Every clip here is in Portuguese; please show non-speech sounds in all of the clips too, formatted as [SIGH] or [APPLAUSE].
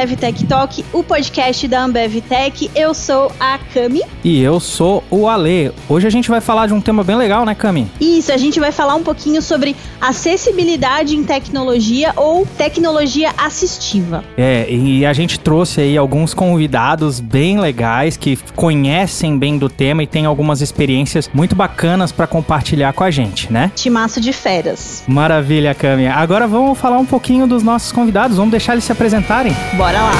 Ambev Tech Talk, o podcast da Ambev Tech. Eu sou a Cami. E eu sou o Ale. Hoje a gente vai falar de um tema bem legal, né, Cami? Isso, a gente vai falar um pouquinho sobre acessibilidade em tecnologia ou tecnologia assistiva. É, e a gente trouxe aí alguns convidados bem legais que conhecem bem do tema e têm algumas experiências muito bacanas para compartilhar com a gente, né? Timaço de feras. Maravilha, Cami. Agora vamos falar um pouquinho dos nossos convidados, vamos deixar eles se apresentarem? Bora lá!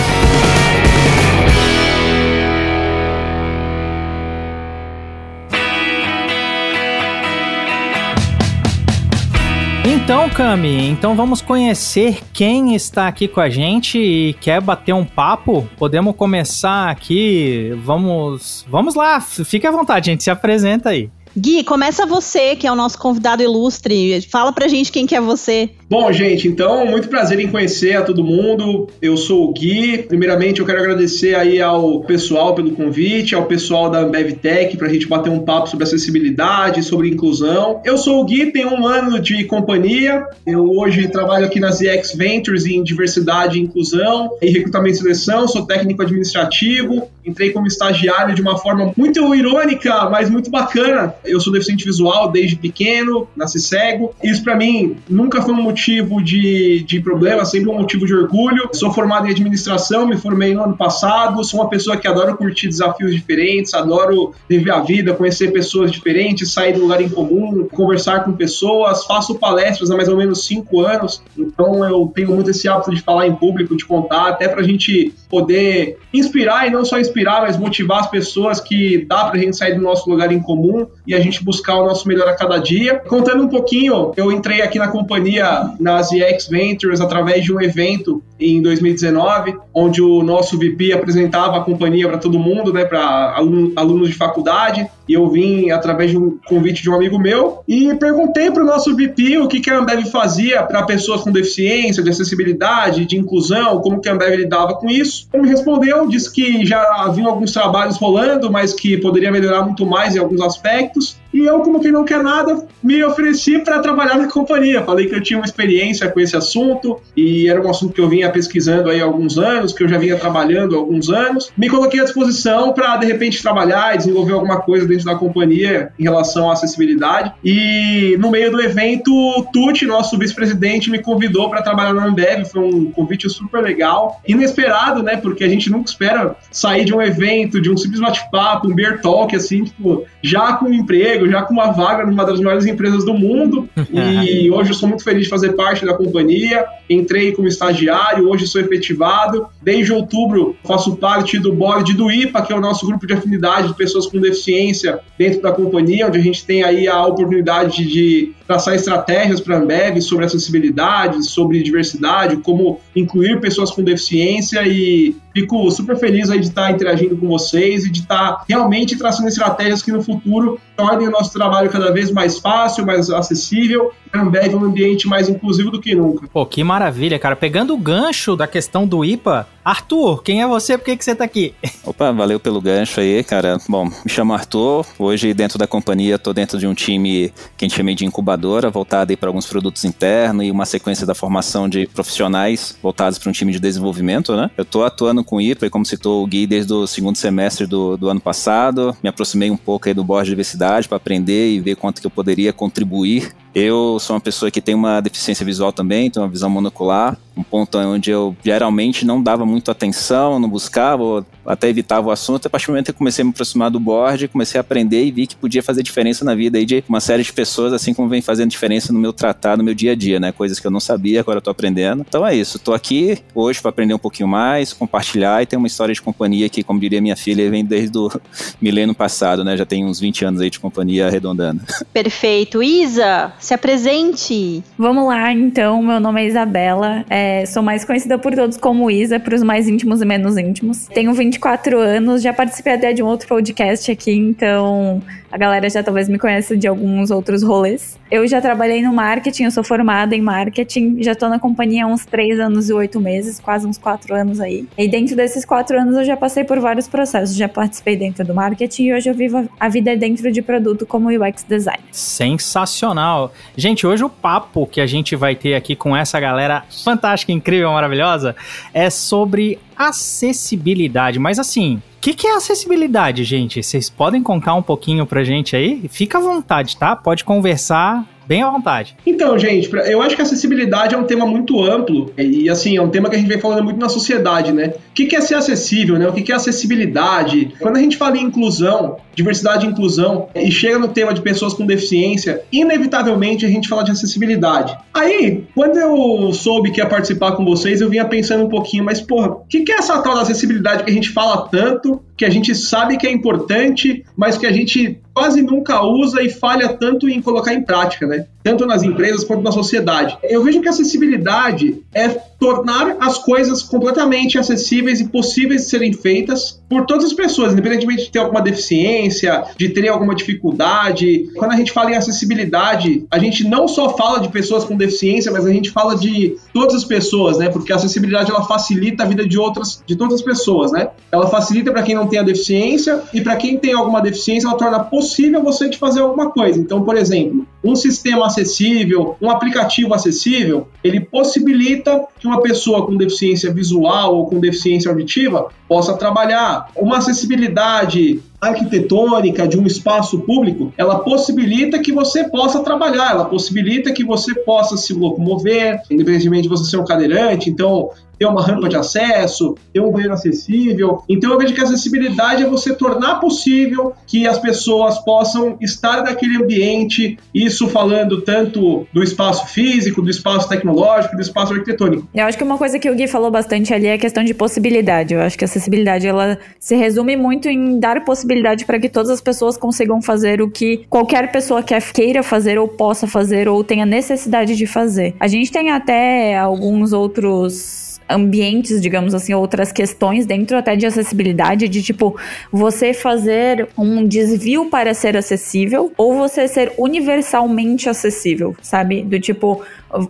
Então, Cami, então vamos conhecer quem está aqui com a gente e quer bater um papo. Podemos começar aqui. Vamos, vamos lá. Fique à vontade, gente. Se apresenta aí. Gui, começa você, que é o nosso convidado ilustre. Fala pra gente quem que é você. Bom, gente, então, muito prazer em conhecer a todo mundo. Eu sou o Gui. Primeiramente, eu quero agradecer aí ao pessoal pelo convite, ao pessoal da Ambev Tech pra gente bater um papo sobre acessibilidade, sobre inclusão. Eu sou o Gui, tenho um ano de companhia. Eu hoje trabalho aqui na ZX Ventures em diversidade e inclusão e recrutamento e seleção. Sou técnico administrativo. Entrei como estagiário de uma forma muito irônica, mas muito bacana eu sou deficiente visual desde pequeno, nasci cego. Isso para mim nunca foi um motivo de, de problema, sempre um motivo de orgulho. Sou formado em administração, me formei no ano passado. Sou uma pessoa que adora curtir desafios diferentes, adoro viver a vida, conhecer pessoas diferentes, sair do lugar em comum, conversar com pessoas. Faço palestras há mais ou menos cinco anos, então eu tenho muito esse hábito de falar em público, de contar, até pra gente poder inspirar e não só inspirar, mas motivar as pessoas que dá pra gente sair do nosso lugar em comum e a gente buscar o nosso melhor a cada dia. Contando um pouquinho, eu entrei aqui na companhia na ZX Ventures através de um evento em 2019, onde o nosso VP apresentava a companhia para todo mundo, né, para alunos de faculdade e eu vim através de um convite de um amigo meu e perguntei para o nosso VP o que, que a Ambev fazia para pessoas com deficiência, de acessibilidade, de inclusão, como que a Ambev lidava com isso. Ele me respondeu, disse que já haviam alguns trabalhos rolando, mas que poderia melhorar muito mais em alguns aspectos. E eu, como quem não quer nada, me ofereci para trabalhar na companhia. Falei que eu tinha uma experiência com esse assunto e era um assunto que eu vinha pesquisando aí há alguns anos, que eu já vinha trabalhando há alguns anos. Me coloquei à disposição para, de repente, trabalhar e desenvolver alguma coisa dentro da companhia em relação à acessibilidade. E no meio do evento, o Tuti, nosso vice-presidente, me convidou para trabalhar na Ambev. Foi um convite super legal, inesperado, né? Porque a gente nunca espera sair de um evento, de um simples bate-papo, um beer talk, assim, tipo, já com um emprego, já com uma vaga numa das maiores empresas do mundo. [LAUGHS] e hoje eu sou muito feliz de fazer parte da companhia. Entrei como estagiário, hoje sou efetivado. Desde outubro faço parte do board do IPA, que é o nosso grupo de afinidade de pessoas com deficiência dentro da companhia, onde a gente tem aí a oportunidade de traçar estratégias para a Ambev sobre acessibilidade, sobre diversidade, como incluir pessoas com deficiência e fico super feliz aí de estar interagindo com vocês e de estar realmente traçando estratégias que no futuro tornem o nosso trabalho cada vez mais fácil, mais acessível Ambev é um ambiente mais inclusivo do que nunca. Pô, que maravilha, cara. Pegando o gancho da questão do IPA, Arthur, quem é você? Por que, que você tá aqui? [LAUGHS] Opa, valeu pelo gancho aí, cara. Bom, me chamo Arthur. Hoje, dentro da companhia, tô dentro de um time que a gente chama de incubadora, voltado aí para alguns produtos internos e uma sequência da formação de profissionais voltados para um time de desenvolvimento, né? Eu tô atuando com IPA, e como citou o Gui, desde o segundo semestre do, do ano passado. Me aproximei um pouco aí do board de diversidade para aprender e ver quanto que eu poderia contribuir eu sou uma pessoa que tem uma deficiência visual também, tenho uma visão monocular, um ponto onde eu geralmente não dava muito atenção, não buscava, até evitava o assunto. A partir do momento que eu comecei a me aproximar do board, comecei a aprender e vi que podia fazer diferença na vida aí de uma série de pessoas, assim como vem fazendo diferença no meu tratar, no meu dia a dia, né? Coisas que eu não sabia, agora eu tô aprendendo. Então é isso, tô aqui hoje para aprender um pouquinho mais, compartilhar e ter uma história de companhia que, como diria minha filha, vem desde o [LAUGHS] milênio passado, né? Já tem uns 20 anos aí de companhia arredondando. [LAUGHS] Perfeito. Isa, se apresente. Vamos lá, então. Meu nome é Isabela. É, sou mais conhecida por todos como Isa, para os mais íntimos e menos íntimos. Tenho 24 anos, já participei até de um outro podcast aqui, então a galera já talvez me conheça de alguns outros rolês. Eu já trabalhei no marketing, eu sou formada em marketing, já tô na companhia há uns três anos e oito meses, quase uns quatro anos aí. E dentro desses quatro anos eu já passei por vários processos, já participei dentro do marketing e hoje eu vivo a vida dentro de produto como UX design. Sensacional. Gente, hoje o papo que a gente vai ter aqui com essa galera fantástica, incrível, maravilhosa, é sobre acessibilidade. Mas assim, o que, que, é acessibilidade, gente? Vocês podem contar um pouquinho pra gente aí? Fica à vontade, tá? Pode conversar bem à vontade. Então, gente, eu acho que acessibilidade é um tema muito amplo e, assim, é um tema que a gente vem falando muito na sociedade, né? O que é ser acessível, né? O que é acessibilidade? Quando a gente fala em inclusão, diversidade e inclusão, e chega no tema de pessoas com deficiência, inevitavelmente a gente fala de acessibilidade. Aí, quando eu soube que ia participar com vocês, eu vinha pensando um pouquinho, mas, porra, o que é essa tal da acessibilidade que a gente fala tanto, que a gente sabe que é importante, mas que a gente quase nunca usa e falha tanto em colocar em prática, né? Tanto nas empresas quanto na sociedade. Eu vejo que acessibilidade é tornar as coisas completamente acessíveis e possíveis de serem feitas por todas as pessoas, independentemente de ter alguma deficiência, de ter alguma dificuldade. Quando a gente fala em acessibilidade, a gente não só fala de pessoas com deficiência, mas a gente fala de todas as pessoas, né? Porque a acessibilidade ela facilita a vida de outras, de todas as pessoas, né? Ela facilita para quem não tem a deficiência e para quem tem alguma deficiência, ela torna possível você de fazer alguma coisa. Então, por exemplo, um sistema acessível, um aplicativo acessível, ele possibilita que uma pessoa com deficiência visual ou com deficiência auditiva possa trabalhar. Uma acessibilidade arquitetônica de um espaço público, ela possibilita que você possa trabalhar, ela possibilita que você possa se locomover, independentemente de você ser um cadeirante. Então, ter uma rampa de acesso, ter um banheiro acessível. Então eu vejo que a acessibilidade é você tornar possível que as pessoas possam estar naquele ambiente, isso falando tanto do espaço físico, do espaço tecnológico, do espaço arquitetônico. Eu acho que uma coisa que o Gui falou bastante ali é a questão de possibilidade. Eu acho que a acessibilidade ela se resume muito em dar possibilidade para que todas as pessoas consigam fazer o que qualquer pessoa quer queira fazer ou possa fazer ou tenha necessidade de fazer. A gente tem até alguns outros ambientes, digamos assim, outras questões dentro até de acessibilidade, de tipo, você fazer um desvio para ser acessível ou você ser universalmente acessível, sabe? Do tipo,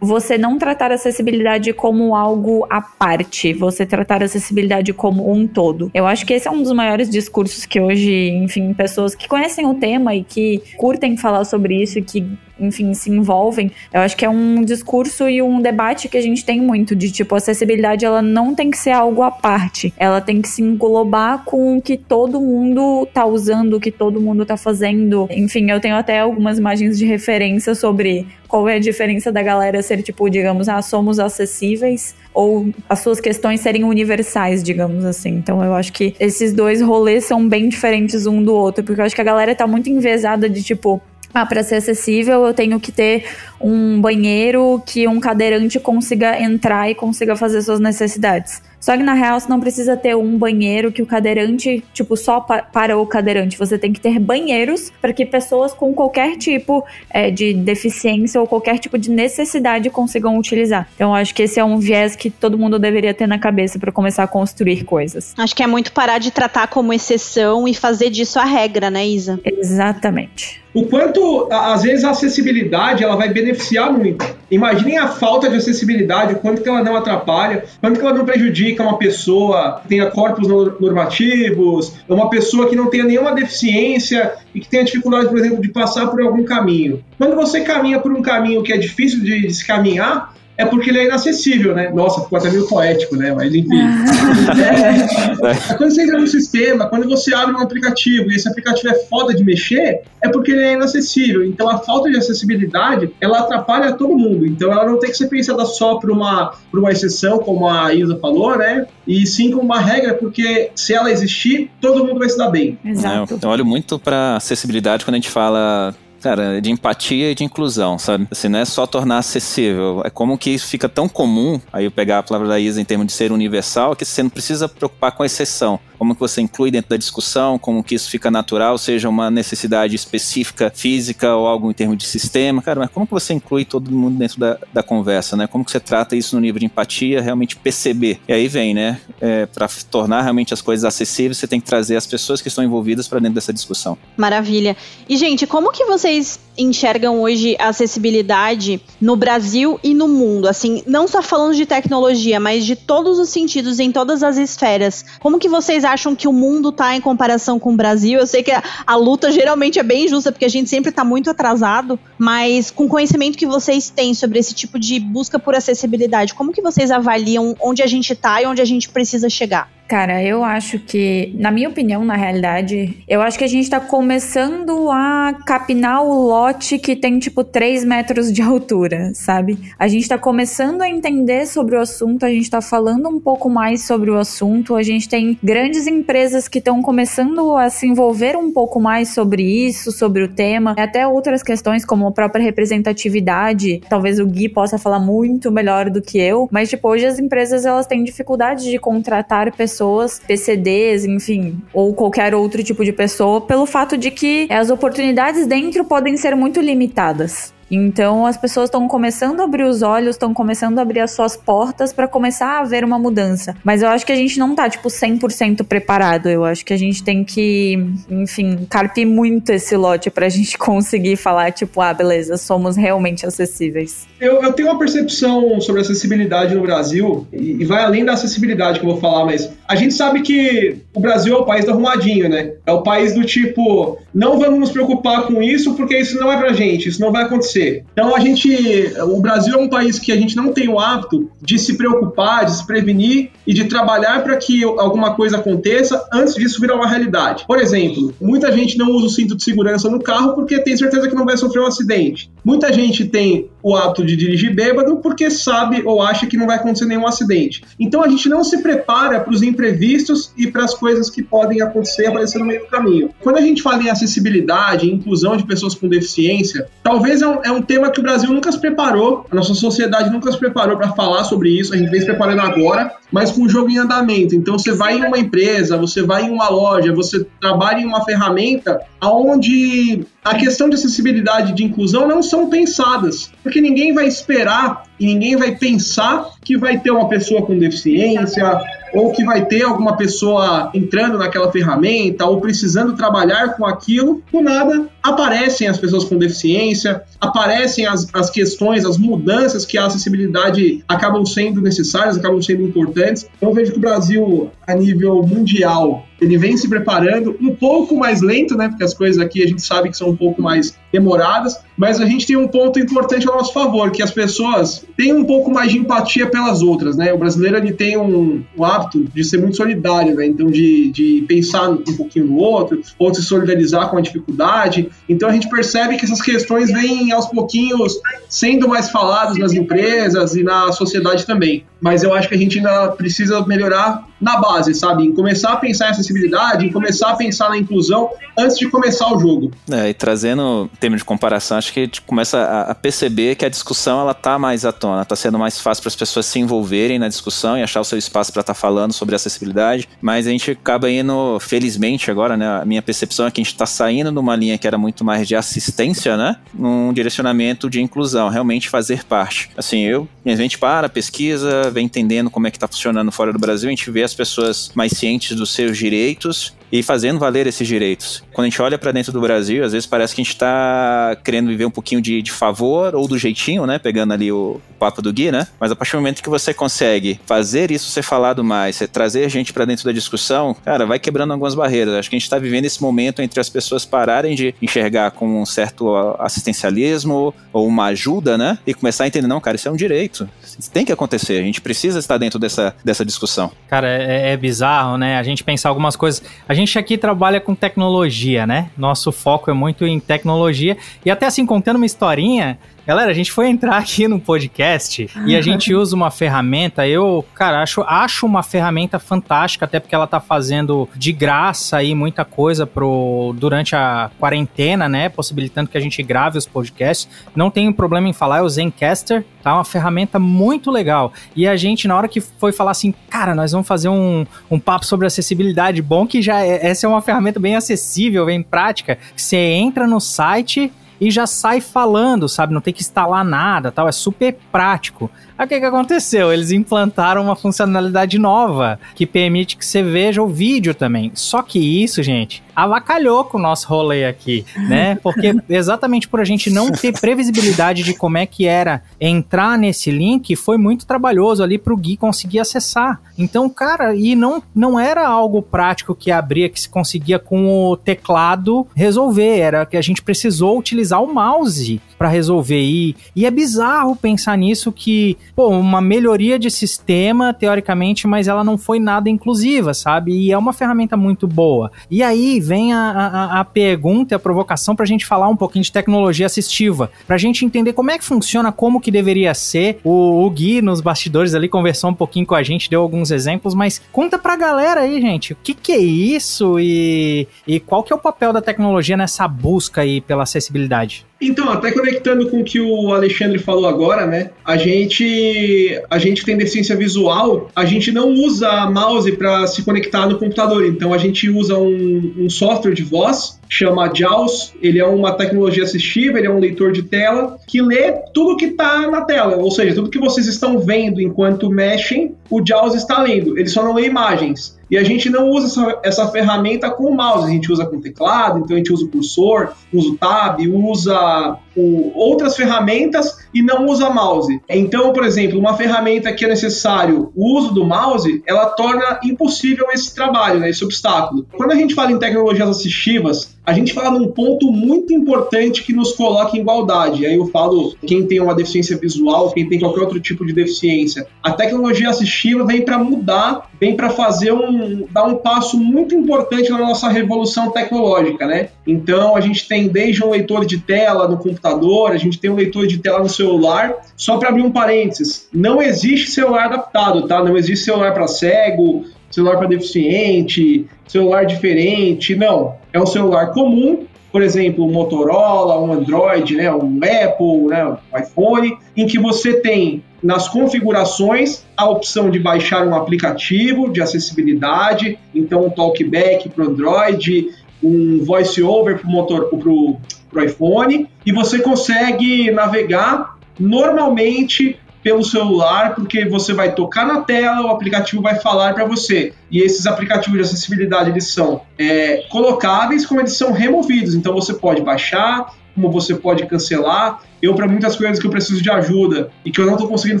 você não tratar a acessibilidade como algo à parte, você tratar a acessibilidade como um todo. Eu acho que esse é um dos maiores discursos que hoje, enfim, pessoas que conhecem o tema e que curtem falar sobre isso e que enfim, se envolvem. Eu acho que é um discurso e um debate que a gente tem muito de tipo, a acessibilidade ela não tem que ser algo à parte. Ela tem que se englobar com o que todo mundo tá usando, o que todo mundo tá fazendo. Enfim, eu tenho até algumas imagens de referência sobre qual é a diferença da galera ser tipo, digamos, ah, somos acessíveis ou as suas questões serem universais, digamos assim. Então eu acho que esses dois rolês são bem diferentes um do outro, porque eu acho que a galera tá muito envezada de tipo, ah, para ser acessível, eu tenho que ter um banheiro que um cadeirante consiga entrar e consiga fazer suas necessidades. Só que na real você não precisa ter um banheiro que o cadeirante, tipo, só pa para o cadeirante. Você tem que ter banheiros para que pessoas com qualquer tipo é, de deficiência ou qualquer tipo de necessidade consigam utilizar. Então eu acho que esse é um viés que todo mundo deveria ter na cabeça para começar a construir coisas. Acho que é muito parar de tratar como exceção e fazer disso a regra, né, Isa? Exatamente o quanto, às vezes, a acessibilidade ela vai beneficiar muito. Imaginem a falta de acessibilidade, o quanto que ela não atrapalha, quanto que ela não prejudica uma pessoa que tenha corpos normativos, uma pessoa que não tenha nenhuma deficiência e que tenha dificuldade, por exemplo, de passar por algum caminho. Quando você caminha por um caminho que é difícil de se caminhar, é porque ele é inacessível, né? Nossa, ficou até meio poético, né? Mas enfim. [LAUGHS] é, quando você entra no sistema, quando você abre um aplicativo e esse aplicativo é foda de mexer, é porque ele é inacessível. Então a falta de acessibilidade, ela atrapalha todo mundo. Então ela não tem que ser pensada só por uma, por uma exceção, como a Isa falou, né? E sim como uma regra, porque se ela existir, todo mundo vai se dar bem. Exato. É, eu olho muito para acessibilidade quando a gente fala cara, de empatia e de inclusão, sabe? Assim, não é só tornar acessível, é como que isso fica tão comum, aí eu pegar a palavra da Isa em termos de ser universal, que você não precisa preocupar com a exceção. Como que você inclui dentro da discussão, como que isso fica natural, seja uma necessidade específica, física ou algo em termos de sistema, cara, mas como que você inclui todo mundo dentro da, da conversa, né? Como que você trata isso no nível de empatia, realmente perceber. E aí vem, né? É, para tornar realmente as coisas acessíveis, você tem que trazer as pessoas que estão envolvidas para dentro dessa discussão. Maravilha. E, gente, como que vocês enxergam hoje a acessibilidade no Brasil e no mundo? Assim, não só falando de tecnologia, mas de todos os sentidos, em todas as esferas. Como que vocês acham que o mundo está em comparação com o Brasil? Eu sei que a, a luta geralmente é bem justa, porque a gente sempre está muito atrasado, mas com o conhecimento que vocês têm sobre esse tipo de busca por acessibilidade, como que vocês avaliam onde a gente está e onde a gente precisa chegar? Cara, eu acho que, na minha opinião, na realidade, eu acho que a gente tá começando a capinar o lote que tem, tipo, 3 metros de altura, sabe? A gente tá começando a entender sobre o assunto, a gente tá falando um pouco mais sobre o assunto, a gente tem grandes empresas que estão começando a se envolver um pouco mais sobre isso, sobre o tema, até outras questões como a própria representatividade. Talvez o Gui possa falar muito melhor do que eu, mas, tipo, hoje as empresas elas têm dificuldade de contratar pessoas pessoas, PCDs, enfim, ou qualquer outro tipo de pessoa, pelo fato de que as oportunidades dentro podem ser muito limitadas. Então as pessoas estão começando a abrir os olhos, estão começando a abrir as suas portas para começar a haver uma mudança. Mas eu acho que a gente não tá tipo 100% preparado. Eu acho que a gente tem que, enfim, carpir muito esse lote pra gente [LAUGHS] conseguir falar tipo, ah, beleza, somos realmente acessíveis. Eu, eu tenho uma percepção sobre acessibilidade no Brasil e, e vai além da acessibilidade que eu vou falar, mas a gente sabe que o Brasil é o país do arrumadinho, né? É o país do tipo, não vamos nos preocupar com isso porque isso não é pra gente, isso não vai acontecer. Então a gente, o Brasil é um país que a gente não tem o hábito de se preocupar, de se prevenir e de trabalhar para que alguma coisa aconteça antes disso virar uma realidade. Por exemplo, muita gente não usa o cinto de segurança no carro porque tem certeza que não vai sofrer um acidente. Muita gente tem o hábito de dirigir bêbado porque sabe ou acha que não vai acontecer nenhum acidente. Então a gente não se prepara para os imprevistos e para as coisas que podem acontecer aparecer no meio do caminho. Quando a gente fala em acessibilidade, inclusão de pessoas com deficiência, talvez é um, é um tema que o Brasil nunca se preparou, a nossa sociedade nunca se preparou para falar sobre isso, a gente vem se preparando agora, mas com o jogo em andamento. Então você vai em uma empresa, você vai em uma loja, você trabalha em uma ferramenta onde a questão de acessibilidade e de inclusão não são pensadas, porque ninguém vai esperar e ninguém vai pensar que vai ter uma pessoa com deficiência ou que vai ter alguma pessoa entrando naquela ferramenta ou precisando trabalhar com aquilo, do nada aparecem as pessoas com deficiência, aparecem as, as questões, as mudanças que a acessibilidade acabam sendo necessárias, acabam sendo importantes. Então, eu vejo que o Brasil, a nível mundial, ele vem se preparando um pouco mais lento, né? Porque as coisas aqui a gente sabe que são um pouco mais demoradas, mas a gente tem um ponto importante ao nosso favor, que as pessoas têm um pouco mais de empatia pelas outras, né? O brasileiro ele tem um, um hábito de ser muito solidário, né? Então de, de pensar um pouquinho no outro, ou se solidarizar com a dificuldade. Então a gente percebe que essas questões vêm aos pouquinhos sendo mais faladas nas empresas e na sociedade também. Mas eu acho que a gente ainda precisa melhorar na base, sabe? Em começar a pensar em acessibilidade, em começar a pensar na inclusão antes de começar o jogo. É, e trazendo em termos de comparação, acho que a gente começa a, a perceber que a discussão ela tá mais à tona, tá sendo mais fácil para as pessoas se envolverem na discussão e achar o seu espaço para estar tá falando sobre acessibilidade, mas a gente acaba indo, felizmente agora, né, a minha percepção é que a gente está saindo de uma linha que era muito mais de assistência, né, num direcionamento de inclusão, realmente fazer parte. Assim, eu, a gente para, pesquisa, vem entendendo como é que está funcionando fora do Brasil, a gente vê as pessoas mais cientes dos seus direitos e fazendo valer esses direitos. Quando a gente olha para dentro do Brasil, às vezes parece que a gente está querendo viver um pouquinho de, de, favor ou do jeitinho, né? Pegando ali o, o, papo do Gui, né? Mas a partir do momento que você consegue fazer isso ser falado mais, trazer gente para dentro da discussão, cara, vai quebrando algumas barreiras. Acho que a gente está vivendo esse momento entre as pessoas pararem de enxergar com um certo assistencialismo ou uma ajuda, né? E começar a entender, não, cara, isso é um direito. Tem que acontecer. A gente precisa estar dentro dessa, dessa discussão. Cara, é, é bizarro, né? A gente pensar algumas coisas. A gente aqui trabalha com tecnologia, né? Nosso foco é muito em tecnologia. E até assim, contando uma historinha, Galera, a gente foi entrar aqui no podcast e a gente [LAUGHS] usa uma ferramenta. Eu, cara, acho, acho uma ferramenta fantástica, até porque ela tá fazendo de graça aí muita coisa pro, durante a quarentena, né? Possibilitando que a gente grave os podcasts. Não tenho problema em falar, é o Zencaster, tá? Uma ferramenta muito legal. E a gente, na hora que foi falar assim, cara, nós vamos fazer um, um papo sobre acessibilidade, bom que já é, essa é uma ferramenta bem acessível, bem prática. Você entra no site e já sai falando, sabe? Não tem que instalar nada, tal. É super prático. Aí o que, que aconteceu? Eles implantaram uma funcionalidade nova que permite que você veja o vídeo também. Só que isso, gente, avacalhou com o nosso rolê aqui, né? [LAUGHS] Porque exatamente por a gente não ter previsibilidade de como é que era entrar nesse link, foi muito trabalhoso ali pro Gui conseguir acessar. Então, cara, e não, não era algo prático que abria, que se conseguia com o teclado resolver, era que a gente precisou utilizar o mouse para resolver. E, e é bizarro pensar nisso que, pô, uma melhoria de sistema, teoricamente, mas ela não foi nada inclusiva, sabe? E é uma ferramenta muito boa. E aí vem a, a, a pergunta e a provocação para a gente falar um pouquinho de tecnologia assistiva, para a gente entender como é que funciona, como que deveria ser. O, o Gui, nos bastidores ali, conversou um pouquinho com a gente, deu alguns exemplos, mas conta pra galera aí, gente, o que, que é isso e, e qual que é o papel da tecnologia nessa busca aí pela acessibilidade? Então, até conectando com o que o Alexandre falou agora, né? A gente, a gente tem deficiência visual, a gente não usa mouse para se conectar no computador. Então, a gente usa um, um software de voz chama JAWS, ele é uma tecnologia assistível, ele é um leitor de tela que lê tudo que está na tela, ou seja, tudo que vocês estão vendo enquanto mexem, o JAWS está lendo, ele só não lê imagens. E a gente não usa essa, essa ferramenta com o mouse, a gente usa com teclado, então a gente usa o cursor, usa o tab, usa o, outras ferramentas e não usa mouse. Então, por exemplo, uma ferramenta que é necessário o uso do mouse, ela torna impossível esse trabalho, né, esse obstáculo. Quando a gente fala em tecnologias assistivas, a gente fala num ponto muito importante que nos coloca em igualdade. Aí eu falo quem tem uma deficiência visual, quem tem qualquer outro tipo de deficiência. A tecnologia assistiva vem para mudar, vem para fazer um dar um passo muito importante na nossa revolução tecnológica, né? Então a gente tem desde um leitor de tela no computador, a gente tem um leitor de tela no celular. Só para abrir um parênteses, não existe celular adaptado, tá? Não existe celular para cego, celular para deficiente, celular diferente, não. É um celular comum, por exemplo, um Motorola, um Android, né, um Apple, né, um iPhone, em que você tem nas configurações a opção de baixar um aplicativo de acessibilidade, então um talkback para o Android, um voice-over para o iPhone, e você consegue navegar normalmente pelo celular, porque você vai tocar na tela, o aplicativo vai falar para você. E esses aplicativos de acessibilidade eles são é, colocáveis, como eles são removidos. Então você pode baixar, como você pode cancelar. Eu, para muitas coisas que eu preciso de ajuda e que eu não estou conseguindo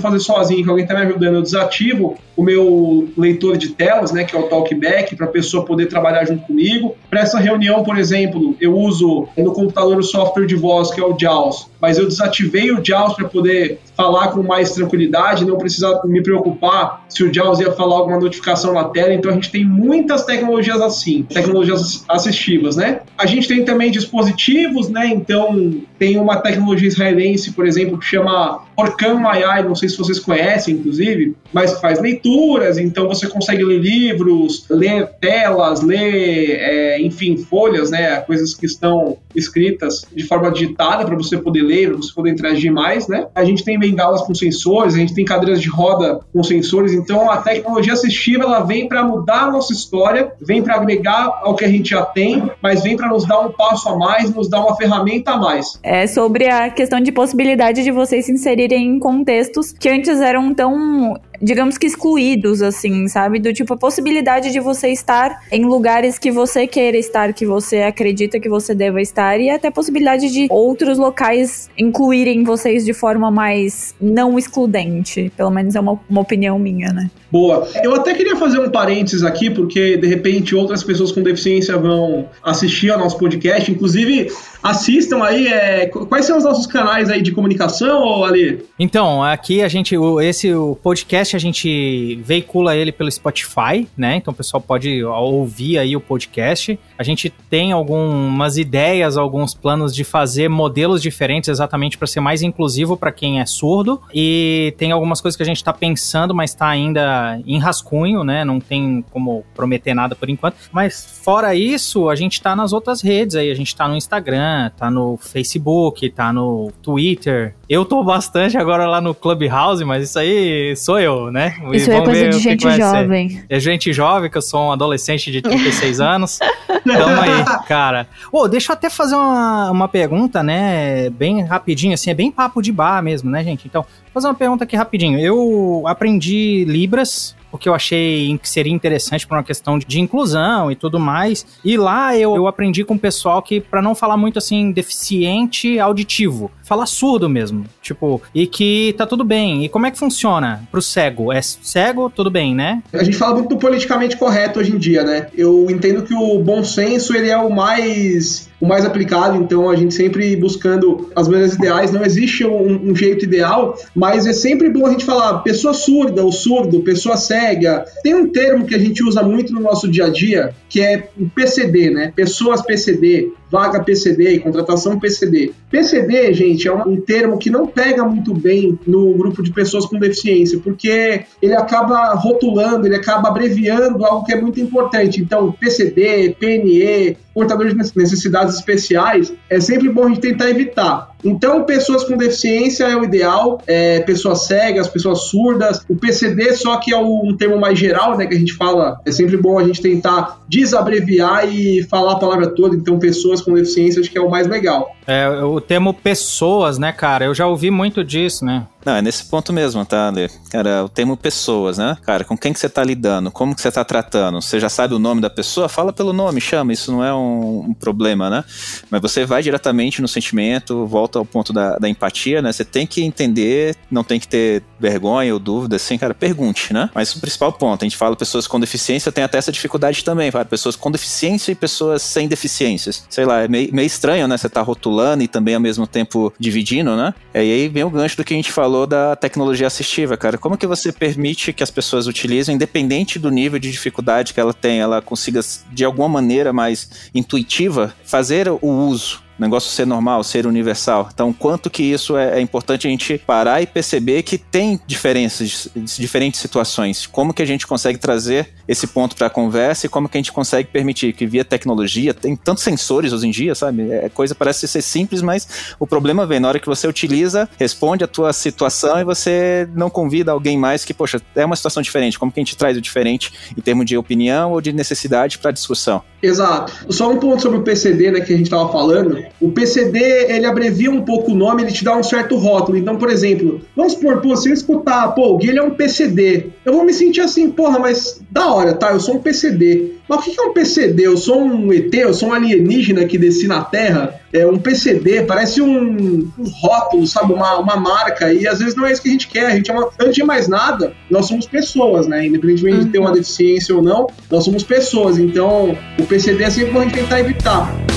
fazer sozinho, que alguém está me ajudando, eu desativo o meu leitor de telas, né, que é o Talkback, para a pessoa poder trabalhar junto comigo. Para essa reunião, por exemplo, eu uso no computador o software de voz, que é o JAWS, mas eu desativei o JAWS para poder falar com mais tranquilidade, não precisar me preocupar se o JAWS ia falar alguma notificação na tela. Então a gente tem muitas tecnologias assim, tecnologias assistivas, né? A gente tem também dispositivos, né? Então tem uma tecnologia israelense, por exemplo, que chama Orkan Mayai, não sei se vocês conhecem, inclusive, mas faz leituras, então você consegue ler livros, ler telas, ler, é, enfim, folhas, né? Coisas que estão escritas de forma digitada para você poder ler, para você poder interagir mais, né? A gente tem bengalas com sensores, a gente tem cadeiras de roda com sensores, então a tecnologia assistiva ela vem para mudar a nossa história, vem para agregar ao que a gente já tem, mas vem para nos dar um passo a mais, nos dar uma ferramenta a mais. É sobre a questão de possibilidade de vocês se inserirem em contextos que antes eram tão digamos que excluídos, assim, sabe? Do tipo, a possibilidade de você estar em lugares que você queira estar, que você acredita que você deva estar, e até a possibilidade de outros locais incluírem vocês de forma mais não excludente. Pelo menos é uma, uma opinião minha, né? Boa. Eu até queria fazer um parênteses aqui, porque de repente outras pessoas com deficiência vão assistir ao nosso podcast. Inclusive, assistam aí. É... Quais são os nossos canais aí de comunicação, Ali? Então, aqui a gente. Esse o podcast podcast a gente veicula ele pelo Spotify, né? Então o pessoal pode ouvir aí o podcast. A gente tem algumas ideias, alguns planos de fazer modelos diferentes exatamente para ser mais inclusivo para quem é surdo. E tem algumas coisas que a gente está pensando, mas está ainda em rascunho, né? Não tem como prometer nada por enquanto. Mas fora isso, a gente está nas outras redes aí. A gente está no Instagram, tá no Facebook, tá no Twitter. Eu tô bastante agora lá no Clubhouse, mas isso aí sou eu, né? Isso é coisa de gente jovem. Ser. É gente jovem, que eu sou um adolescente de 36 [LAUGHS] anos. Tamo aí, cara. Ô, oh, deixa eu até fazer uma, uma pergunta, né? Bem rapidinho, assim, é bem papo de bar mesmo, né, gente? Então, vou fazer uma pergunta aqui rapidinho. Eu aprendi Libras porque eu achei que seria interessante para uma questão de inclusão e tudo mais. E lá eu, eu aprendi com o pessoal que, para não falar muito assim, deficiente auditivo, falar surdo mesmo. Tipo, e que tá tudo bem. E como é que funciona pro cego? É cego, tudo bem, né? A gente fala muito do politicamente correto hoje em dia, né? Eu entendo que o bom senso ele é o mais o mais aplicado, então a gente sempre buscando as maneiras ideais, não existe um, um, jeito ideal, mas é sempre bom a gente falar pessoa surda ou surdo, pessoa cega. Tem um termo que a gente usa muito no nosso dia a dia, que é o PCD, né? Pessoas PCD, vaga PCD, contratação PCD. PCD, gente, é um termo que não pega muito bem no grupo de pessoas com deficiência, porque ele acaba rotulando, ele acaba abreviando algo que é muito importante. Então, PCD, PNE, portador de necessidades especiais, é sempre bom a gente tentar evitar. Então, pessoas com deficiência é o ideal, é, pessoas cegas, pessoas surdas, o PCD só que é um termo mais geral, né, que a gente fala, é sempre bom a gente tentar desabreviar e falar a palavra toda, então pessoas com deficiência acho que é o mais legal. É, o termo pessoas, né, cara, eu já ouvi muito disso, né? Não, é nesse ponto mesmo, tá, Lê? Cara, o termo pessoas, né? Cara, com quem que você tá lidando? Como que você tá tratando? Você já sabe o nome da pessoa? Fala pelo nome, chama, isso não é um, um problema, né? Mas você vai diretamente no sentimento, volta ao ponto da, da, empatia, né? Você tem que entender, não tem que ter vergonha ou dúvida, assim, cara, pergunte, né? Mas o principal ponto, a gente fala pessoas com deficiência, tem até essa dificuldade também, cara, pessoas com deficiência e pessoas sem deficiências. Sei lá, é meio, meio estranho, né? Você tá rotulando e também ao mesmo tempo dividindo, né? E aí vem o gancho do que a gente falou da tecnologia assistiva, cara. Como que você permite que as pessoas utilizem, independente do nível de dificuldade que ela tem, ela consiga, de alguma maneira mais intuitiva, fazer o uso negócio ser normal, ser universal. Então, quanto que isso é, é, importante a gente parar e perceber que tem diferenças, diferentes situações. Como que a gente consegue trazer esse ponto para a conversa e como que a gente consegue permitir que via tecnologia, tem tantos sensores hoje em dia, sabe? É coisa parece ser simples, mas o problema vem na hora que você utiliza, responde a tua situação e você não convida alguém mais que, poxa, é uma situação diferente. Como que a gente traz o diferente em termos de opinião ou de necessidade para discussão? Exato. Só um ponto sobre o PCD, né, que a gente estava falando. O PCD, ele abrevia um pouco o nome, ele te dá um certo rótulo. Então, por exemplo, vamos supor, pô, se eu escutar, pô, o Gui, ele é um PCD. Eu vou me sentir assim, porra, mas da hora, tá? Eu sou um PCD. Mas o que é um PCD? Eu sou um ET, eu sou um alienígena que desci na Terra. É um PCD, parece um, um rótulo, sabe? Uma, uma marca. E às vezes não é isso que a gente quer. A gente é uma, antes de mais nada, nós somos pessoas, né? Independentemente uhum. de ter uma uhum. deficiência ou não, nós somos pessoas. Então, o PCD é sempre bom a gente tentar evitar.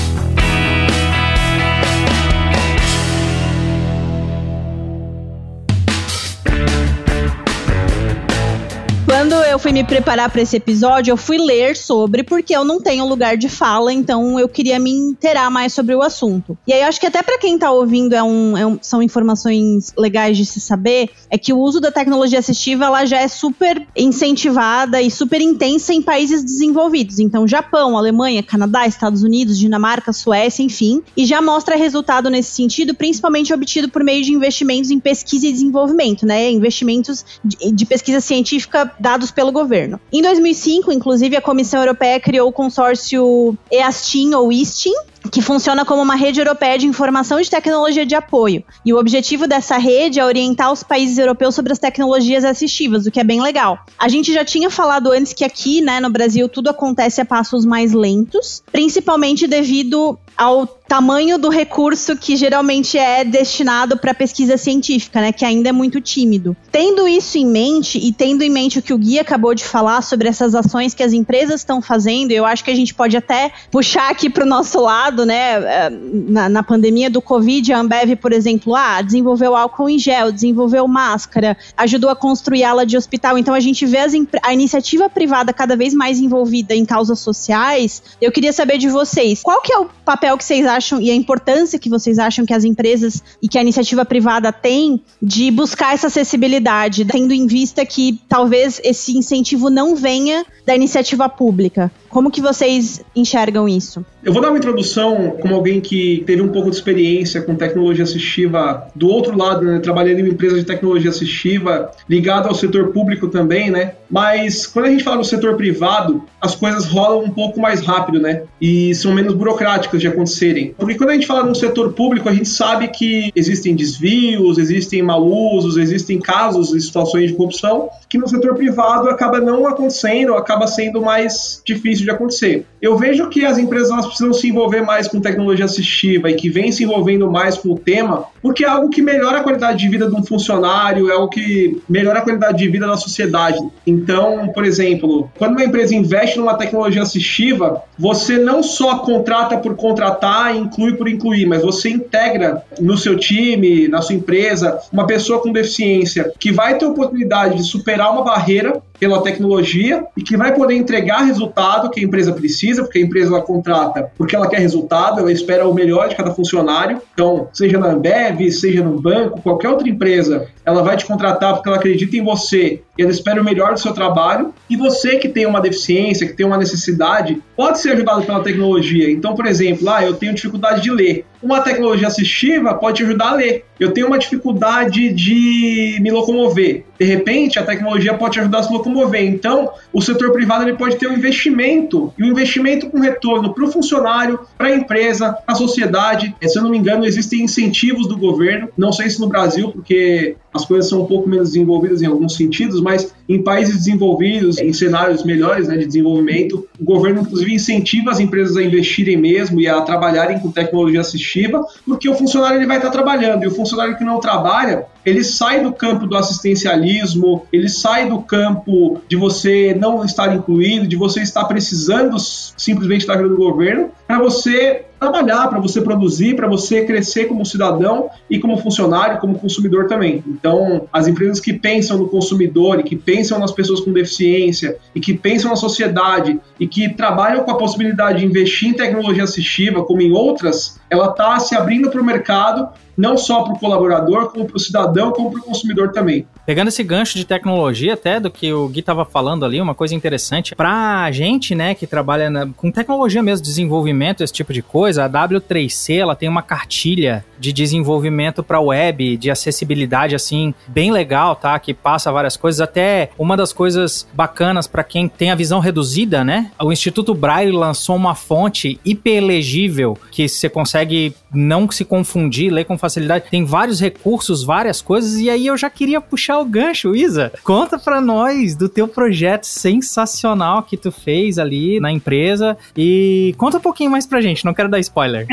Quando eu fui me preparar para esse episódio, eu fui ler sobre, porque eu não tenho lugar de fala, então eu queria me inteirar mais sobre o assunto. E aí, acho que até para quem tá ouvindo é um, é um, são informações legais de se saber, é que o uso da tecnologia assistiva ela já é super incentivada e super intensa em países desenvolvidos. Então, Japão, Alemanha, Canadá, Estados Unidos, Dinamarca, Suécia, enfim. E já mostra resultado nesse sentido, principalmente obtido por meio de investimentos em pesquisa e desenvolvimento, né? Investimentos de, de pesquisa científica dados pelo governo. Em 2005, inclusive, a Comissão Europeia criou o consórcio EASTIN ou ISTIN, que funciona como uma rede europeia de informação de tecnologia de apoio. E o objetivo dessa rede é orientar os países europeus sobre as tecnologias assistivas, o que é bem legal. A gente já tinha falado antes que aqui, né, no Brasil, tudo acontece a passos mais lentos, principalmente devido ao tamanho do recurso que geralmente é destinado para pesquisa científica, né, que ainda é muito tímido. Tendo isso em mente e tendo em mente o que o Gui acabou de falar sobre essas ações que as empresas estão fazendo, eu acho que a gente pode até puxar aqui para o nosso lado né, é, na, na, pandemia do Covid, a Ambev, por exemplo, ah, desenvolveu álcool em gel, desenvolveu máscara, ajudou a construir ala de hospital. Então a gente vê as, a iniciativa privada cada vez mais envolvida em causas sociais. Eu queria saber de vocês, qual que é o papel que vocês acham e a importância que vocês acham que as empresas e que a iniciativa privada tem de buscar essa acessibilidade, tendo em vista que talvez esse incentivo não venha da iniciativa pública. Como que vocês enxergam isso? Eu vou dar uma introdução como alguém que teve um pouco de experiência com tecnologia assistiva do outro lado, né? trabalhando em uma empresa de tecnologia assistiva ligada ao setor público também, né? Mas quando a gente fala do setor privado, as coisas rolam um pouco mais rápido, né? E são menos burocráticas de acontecerem. Porque quando a gente fala no setor público, a gente sabe que existem desvios, existem mal usos, existem casos e situações de corrupção que no setor privado acaba não acontecendo, acaba sendo mais difícil de acontecer. Eu vejo que as empresas precisam se envolver mais com tecnologia assistiva e que vem se envolvendo mais com o tema, porque é algo que melhora a qualidade de vida de um funcionário, é algo que melhora a qualidade de vida da sociedade. Então, por exemplo, quando uma empresa investe numa tecnologia assistiva, você não só contrata por contratar e inclui por incluir, mas você integra no seu time, na sua empresa, uma pessoa com deficiência que vai ter oportunidade de superar uma barreira pela tecnologia e que vai poder entregar resultado que a empresa precisa, porque a empresa ela contrata porque ela quer resultado, ela espera o melhor de cada funcionário. Então, seja na Ambev, seja no banco, qualquer outra empresa, ela vai te contratar porque ela acredita em você ela espera o melhor do seu trabalho. E você que tem uma deficiência, que tem uma necessidade, pode ser ajudado pela tecnologia. Então, por exemplo, ah, eu tenho dificuldade de ler. Uma tecnologia assistiva pode te ajudar a ler. Eu tenho uma dificuldade de me locomover. De repente, a tecnologia pode te ajudar a se locomover. Então, o setor privado ele pode ter um investimento, e um investimento com retorno para o funcionário, para a empresa, para a sociedade. Se eu não me engano, existem incentivos do governo, não sei se no Brasil, porque as coisas são um pouco menos desenvolvidas em alguns sentidos, mas em países desenvolvidos, em cenários melhores né, de desenvolvimento, o governo inclusive incentiva as empresas a investirem mesmo e a trabalharem com tecnologia assistiva, porque o funcionário ele vai estar trabalhando e o funcionário que não trabalha, ele sai do campo do assistencialismo, ele sai do campo de você não estar incluído, de você estar precisando simplesmente da ajuda do governo, para você trabalhar, para você produzir, para você crescer como cidadão e como funcionário, como consumidor também. Então, as empresas que pensam no consumidor e que pensam nas pessoas com deficiência e que pensam na sociedade e que trabalham com a possibilidade de investir em tecnologia assistiva, como em outras, ela está se abrindo para o mercado não só para o colaborador, como para o cidadão, como para o consumidor também. Pegando esse gancho de tecnologia, até do que o Gui estava falando ali, uma coisa interessante, para a gente, né, que trabalha na, com tecnologia mesmo, desenvolvimento, esse tipo de coisa, a W3C, ela tem uma cartilha de desenvolvimento para web, de acessibilidade, assim, bem legal, tá? Que passa várias coisas, até uma das coisas bacanas para quem tem a visão reduzida, né? O Instituto Braille lançou uma fonte hiperlegível que você consegue não se confundir, ler com facilidade. Tem vários recursos, várias coisas, e aí eu já queria puxar o gancho, Isa. Conta pra nós do teu projeto sensacional que tu fez ali na empresa e conta um pouquinho mais pra gente, não quero dar spoiler.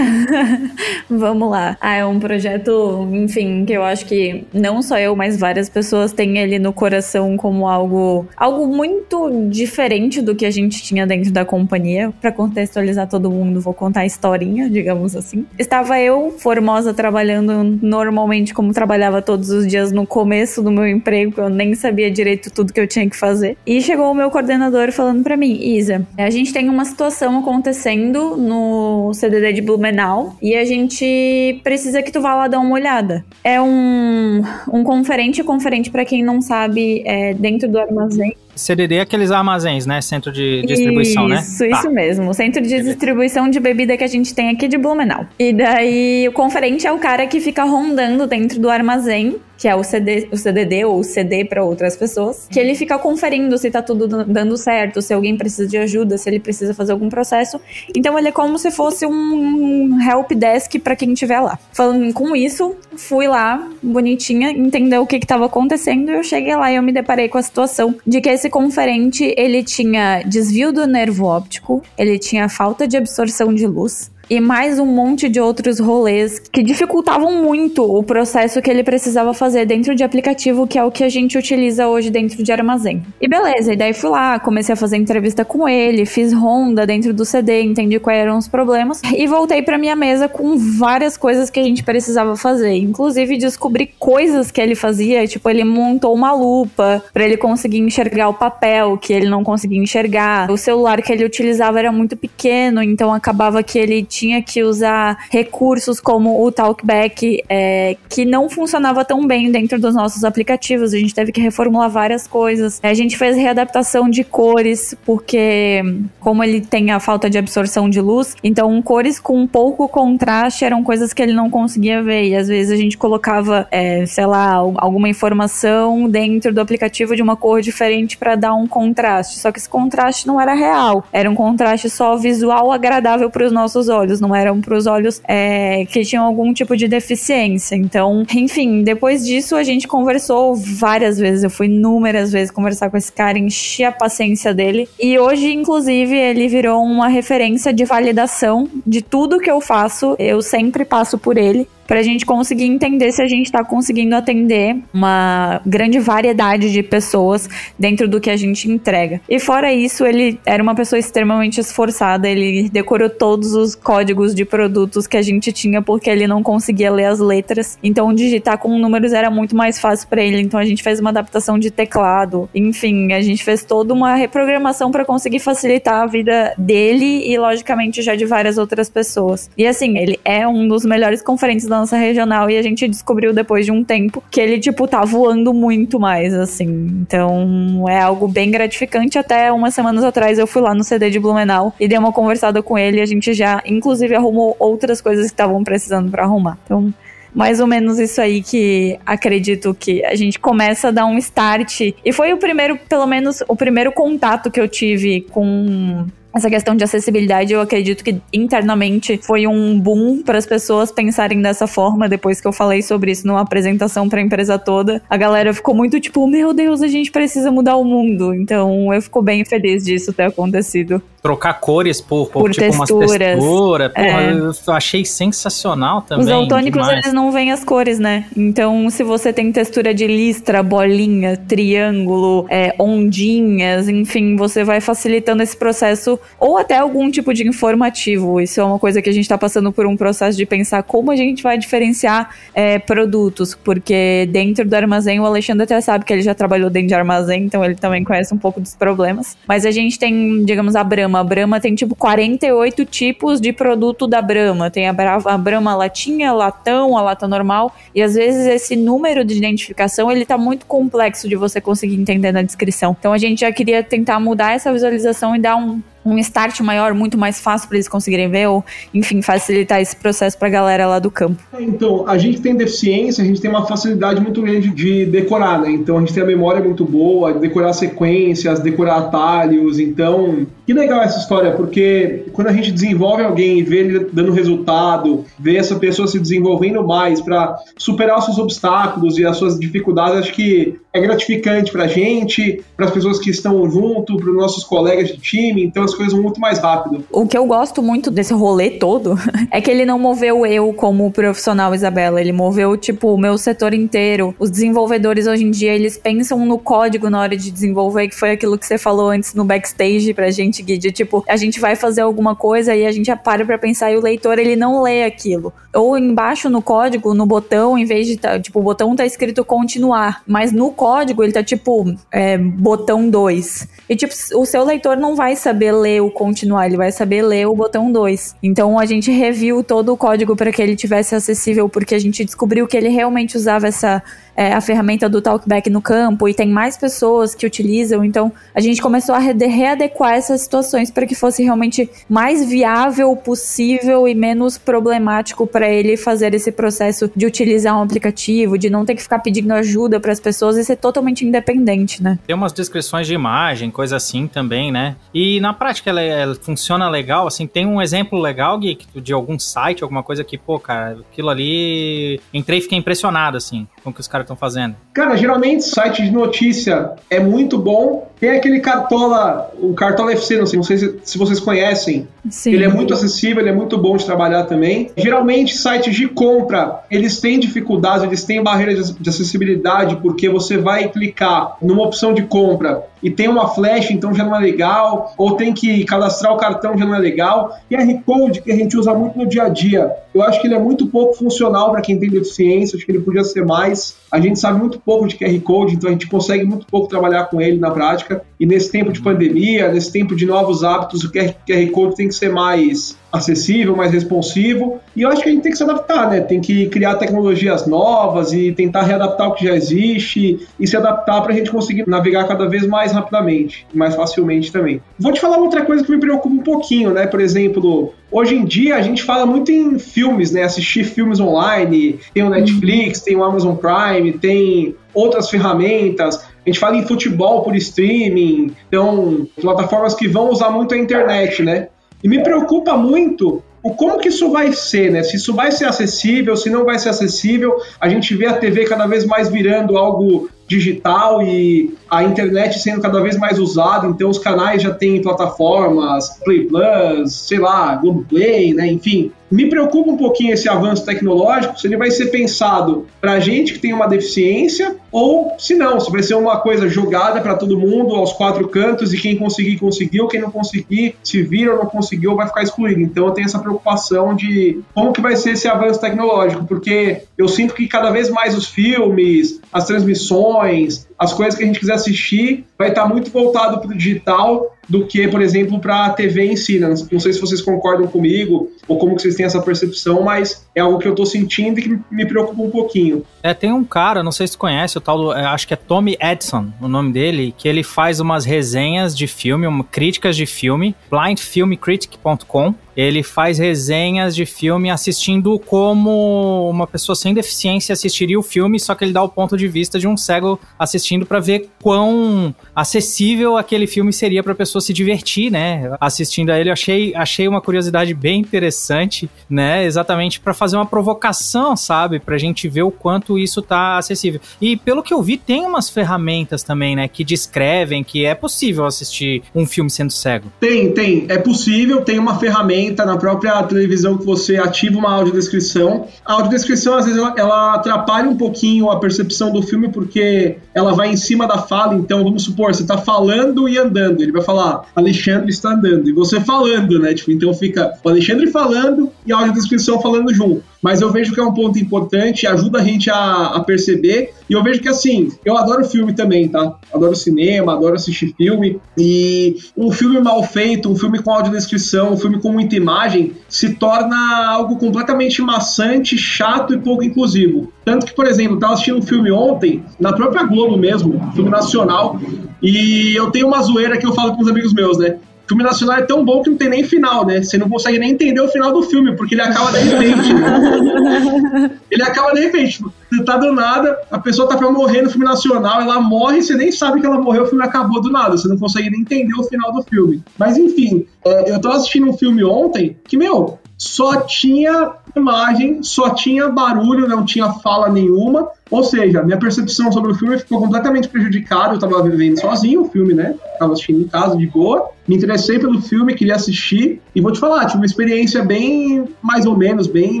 [LAUGHS] Vamos lá. Ah, é um projeto, enfim, que eu acho que não só eu, mas várias pessoas têm ele no coração como algo, algo muito diferente do que a gente tinha dentro da companhia. Para contextualizar todo mundo, vou contar a historinha, digamos assim. Estava eu, formosa, trabalhando normalmente como trabalhava todos os dias no começo do meu emprego, eu nem sabia direito tudo que eu tinha que fazer. E chegou o meu coordenador falando para mim, Isa, a gente tem uma situação acontecendo no CDD de Blumenau e a gente precisa que tu vá lá dar uma olhada. É um, um conferente, conferente para quem não sabe, é dentro do armazém. CDD é aqueles armazéns, né? Centro de distribuição, isso, né? Isso, isso tá. mesmo. Centro de distribuição de bebida que a gente tem aqui de Blumenau. E daí, o conferente é o cara que fica rondando dentro do armazém que é o, CD, o CDD ou o CD para outras pessoas, que ele fica conferindo se tá tudo dando certo, se alguém precisa de ajuda, se ele precisa fazer algum processo. Então ele é como se fosse um help desk para quem estiver lá. Falando com isso, fui lá, bonitinha, entender o que estava acontecendo e eu cheguei lá e eu me deparei com a situação de que esse conferente, ele tinha desvio do nervo óptico, ele tinha falta de absorção de luz, e mais um monte de outros rolês que dificultavam muito o processo que ele precisava fazer dentro de aplicativo, que é o que a gente utiliza hoje dentro de armazém. E beleza, e daí fui lá, comecei a fazer entrevista com ele, fiz ronda dentro do CD, entendi quais eram os problemas e voltei para minha mesa com várias coisas que a gente precisava fazer, inclusive descobri coisas que ele fazia, tipo ele montou uma lupa para ele conseguir enxergar o papel que ele não conseguia enxergar. O celular que ele utilizava era muito pequeno, então acabava que ele tinha que usar recursos como o Talkback, é, que não funcionava tão bem dentro dos nossos aplicativos. A gente teve que reformular várias coisas. A gente fez readaptação de cores, porque como ele tem a falta de absorção de luz, então cores com pouco contraste eram coisas que ele não conseguia ver. E às vezes a gente colocava, é, sei lá, alguma informação dentro do aplicativo de uma cor diferente para dar um contraste. Só que esse contraste não era real. Era um contraste só visual agradável para os nossos olhos, não eram para os olhos é, que tinham algum tipo de deficiência. Então, enfim, depois disso a gente conversou várias vezes. Eu fui inúmeras vezes conversar com esse cara, enchi a paciência dele. E hoje, inclusive, ele virou uma referência de validação de tudo que eu faço. Eu sempre passo por ele para a gente conseguir entender se a gente está conseguindo atender uma grande variedade de pessoas dentro do que a gente entrega. E fora isso, ele era uma pessoa extremamente esforçada, ele decorou todos os códigos de produtos que a gente tinha porque ele não conseguia ler as letras. Então, digitar com números era muito mais fácil para ele. Então, a gente fez uma adaptação de teclado. Enfim, a gente fez toda uma reprogramação para conseguir facilitar a vida dele e, logicamente, já de várias outras pessoas. E assim, ele é um dos melhores conferentes da nossa regional e a gente descobriu depois de um tempo que ele, tipo, tá voando muito mais, assim. Então é algo bem gratificante. Até umas semanas atrás eu fui lá no CD de Blumenau e dei uma conversada com ele a gente já, inclusive, arrumou outras coisas que estavam precisando para arrumar. Então mais ou menos isso aí que acredito que a gente começa a dar um start. E foi o primeiro, pelo menos, o primeiro contato que eu tive com essa questão de acessibilidade, eu acredito que internamente foi um boom para as pessoas pensarem dessa forma. Depois que eu falei sobre isso numa apresentação para a empresa toda, a galera ficou muito tipo: Meu Deus, a gente precisa mudar o mundo. Então eu fico bem feliz disso ter acontecido trocar cores por, por, por tipo texturas. umas texturas. É. eu achei sensacional também. Os autônicos, demais. eles não veem as cores, né? Então, se você tem textura de listra, bolinha, triângulo, é, ondinhas, enfim, você vai facilitando esse processo ou até algum tipo de informativo. Isso é uma coisa que a gente está passando por um processo de pensar como a gente vai diferenciar é, produtos, porque dentro do armazém, o Alexandre até sabe que ele já trabalhou dentro de armazém, então ele também conhece um pouco dos problemas. Mas a gente tem, digamos, a Brahma Brahma. A Brahma tem tipo 48 tipos de produto da Brahma. Tem a, a Brahma latinha, latão, a lata normal. E às vezes esse número de identificação ele tá muito complexo de você conseguir entender na descrição. Então a gente já queria tentar mudar essa visualização e dar um um start maior, muito mais fácil para eles conseguirem ver, ou, enfim, facilitar esse processo para a galera lá do campo? É, então, a gente tem deficiência, a gente tem uma facilidade muito grande de decorar, né? Então, a gente tem a memória muito boa, de decorar sequências, decorar atalhos. Então, que legal essa história, porque quando a gente desenvolve alguém e vê ele dando resultado, vê essa pessoa se desenvolvendo mais para superar os seus obstáculos e as suas dificuldades, acho que é gratificante para a gente, para as pessoas que estão junto, para os nossos colegas de time. Então, as coisas vão muito mais rápido. O que eu gosto muito desse rolê todo [LAUGHS] é que ele não moveu eu como profissional, Isabela. Ele moveu, tipo, o meu setor inteiro. Os desenvolvedores hoje em dia, eles pensam no código na hora de desenvolver, que foi aquilo que você falou antes no backstage pra gente, Gui, de tipo, a gente vai fazer alguma coisa e a gente já para pra pensar e o leitor, ele não lê aquilo. Ou embaixo no código, no botão, em vez de, tá, tipo, o botão tá escrito continuar, mas no código ele tá tipo, é, botão 2. E tipo, o seu leitor não vai saber ler o continuar, ele vai saber ler o botão 2. Então a gente reviu todo o código para que ele tivesse acessível, porque a gente descobriu que ele realmente usava essa é, a ferramenta do Talkback no campo e tem mais pessoas que utilizam. Então, a gente começou a readequar essas situações para que fosse realmente mais viável possível e menos problemático para ele fazer esse processo de utilizar um aplicativo, de não ter que ficar pedindo ajuda para as pessoas e ser totalmente independente, né? Tem umas descrições de imagem, coisa assim também, né? E na prática ela, ela funciona legal, assim, tem um exemplo legal, Gui, de algum site, alguma coisa que, pô, cara, aquilo ali, entrei e fiquei impressionado, assim, com o que os caras estão fazendo? Cara, geralmente site de notícia é muito bom Tem aquele Cartola, o Cartola FC, não sei, não sei se, se vocês conhecem. Sim. Ele é muito acessível, ele é muito bom de trabalhar também. Geralmente, sites de compra, eles têm dificuldades, eles têm barreiras de acessibilidade, porque você vai clicar numa opção de compra e tem uma flash, então já não é legal, ou tem que cadastrar o cartão, já não é legal. QR Code, que a gente usa muito no dia a dia, eu acho que ele é muito pouco funcional para quem tem deficiência, acho que ele podia ser mais. A gente sabe muito pouco de QR Code, então a gente consegue muito pouco trabalhar com ele na prática. E nesse tempo de pandemia, nesse tempo de novos hábitos, o QR Code tem que ser mais acessível, mais responsivo. E eu acho que a gente tem que se adaptar, né? Tem que criar tecnologias novas e tentar readaptar o que já existe e se adaptar para a gente conseguir navegar cada vez mais rapidamente, mais facilmente também. Vou te falar outra coisa que me preocupa um pouquinho, né? Por exemplo, hoje em dia a gente fala muito em filmes, né? Assistir filmes online, tem o Netflix, tem o Amazon Prime, tem outras ferramentas. A gente fala em futebol por streaming, então plataformas que vão usar muito a internet, né? E me preocupa muito o como que isso vai ser, né? Se isso vai ser acessível, se não vai ser acessível. A gente vê a TV cada vez mais virando algo digital e a internet sendo cada vez mais usada, então os canais já têm plataformas, Play Plus, sei lá, Globoplay, né? Enfim, me preocupa um pouquinho esse avanço tecnológico, se ele vai ser pensado para gente que tem uma deficiência ou se não, se vai ser uma coisa jogada para todo mundo aos quatro cantos e quem conseguir conseguiu, quem não conseguir se vira ou não conseguiu vai ficar excluído. Então eu tenho essa preocupação de como que vai ser esse avanço tecnológico, porque eu sinto que cada vez mais os filmes, as transmissões, employees as coisas que a gente quiser assistir vai estar muito voltado para o digital do que, por exemplo, para a TV em si. Né? Não sei se vocês concordam comigo ou como que vocês têm essa percepção, mas é algo que eu estou sentindo e que me preocupa um pouquinho. É, tem um cara, não sei se conhece, o tal do, é, acho que é Tommy Edson, o nome dele, que ele faz umas resenhas de filme, uma, críticas de filme, blindfilmcritic.com. Ele faz resenhas de filme assistindo como uma pessoa sem deficiência assistiria o filme, só que ele dá o ponto de vista de um cego assistindo para ver quão acessível aquele filme seria para pessoa pessoa se divertir, né? Assistindo a ele, eu achei, achei uma curiosidade bem interessante, né? Exatamente para fazer uma provocação, sabe? Pra gente ver o quanto isso tá acessível. E pelo que eu vi, tem umas ferramentas também, né? Que descrevem que é possível assistir um filme sendo cego. Tem, tem. É possível. Tem uma ferramenta na própria televisão que você ativa uma audiodescrição. A audiodescrição, às vezes, ela, ela atrapalha um pouquinho a percepção do filme porque ela vai em cima da fala. Então, vamos supor, você tá falando e andando. Ele vai falar falar, Alexandre está andando, e você falando, né? Tipo, então fica o Alexandre falando e a audiodescrição falando junto. Mas eu vejo que é um ponto importante, ajuda a gente a, a perceber. E eu vejo que, assim, eu adoro filme também, tá? Adoro cinema, adoro assistir filme. E um filme mal feito, um filme com audiodescrição, um filme com muita imagem, se torna algo completamente maçante, chato e pouco inclusivo. Tanto que, por exemplo, eu estava assistindo um filme ontem, na própria Globo mesmo, filme nacional, e eu tenho uma zoeira que eu falo com os amigos meus, né? O filme nacional é tão bom que não tem nem final, né? Você não consegue nem entender o final do filme, porque ele acaba de repente. Né? ele acaba de repente. Tipo, você tá do nada, a pessoa tá pra morrer no filme nacional, ela morre, você nem sabe que ela morreu, o filme acabou do nada. Você não consegue nem entender o final do filme. Mas enfim, é, eu tava assistindo um filme ontem que, meu, só tinha imagem, só tinha barulho, não tinha fala nenhuma. Ou seja, minha percepção sobre o filme ficou completamente prejudicada. Eu tava vivendo sozinho o filme, né? Tava assistindo em casa de boa. Me interessei pelo filme, queria assistir. E vou te falar, tive uma experiência bem, mais ou menos, bem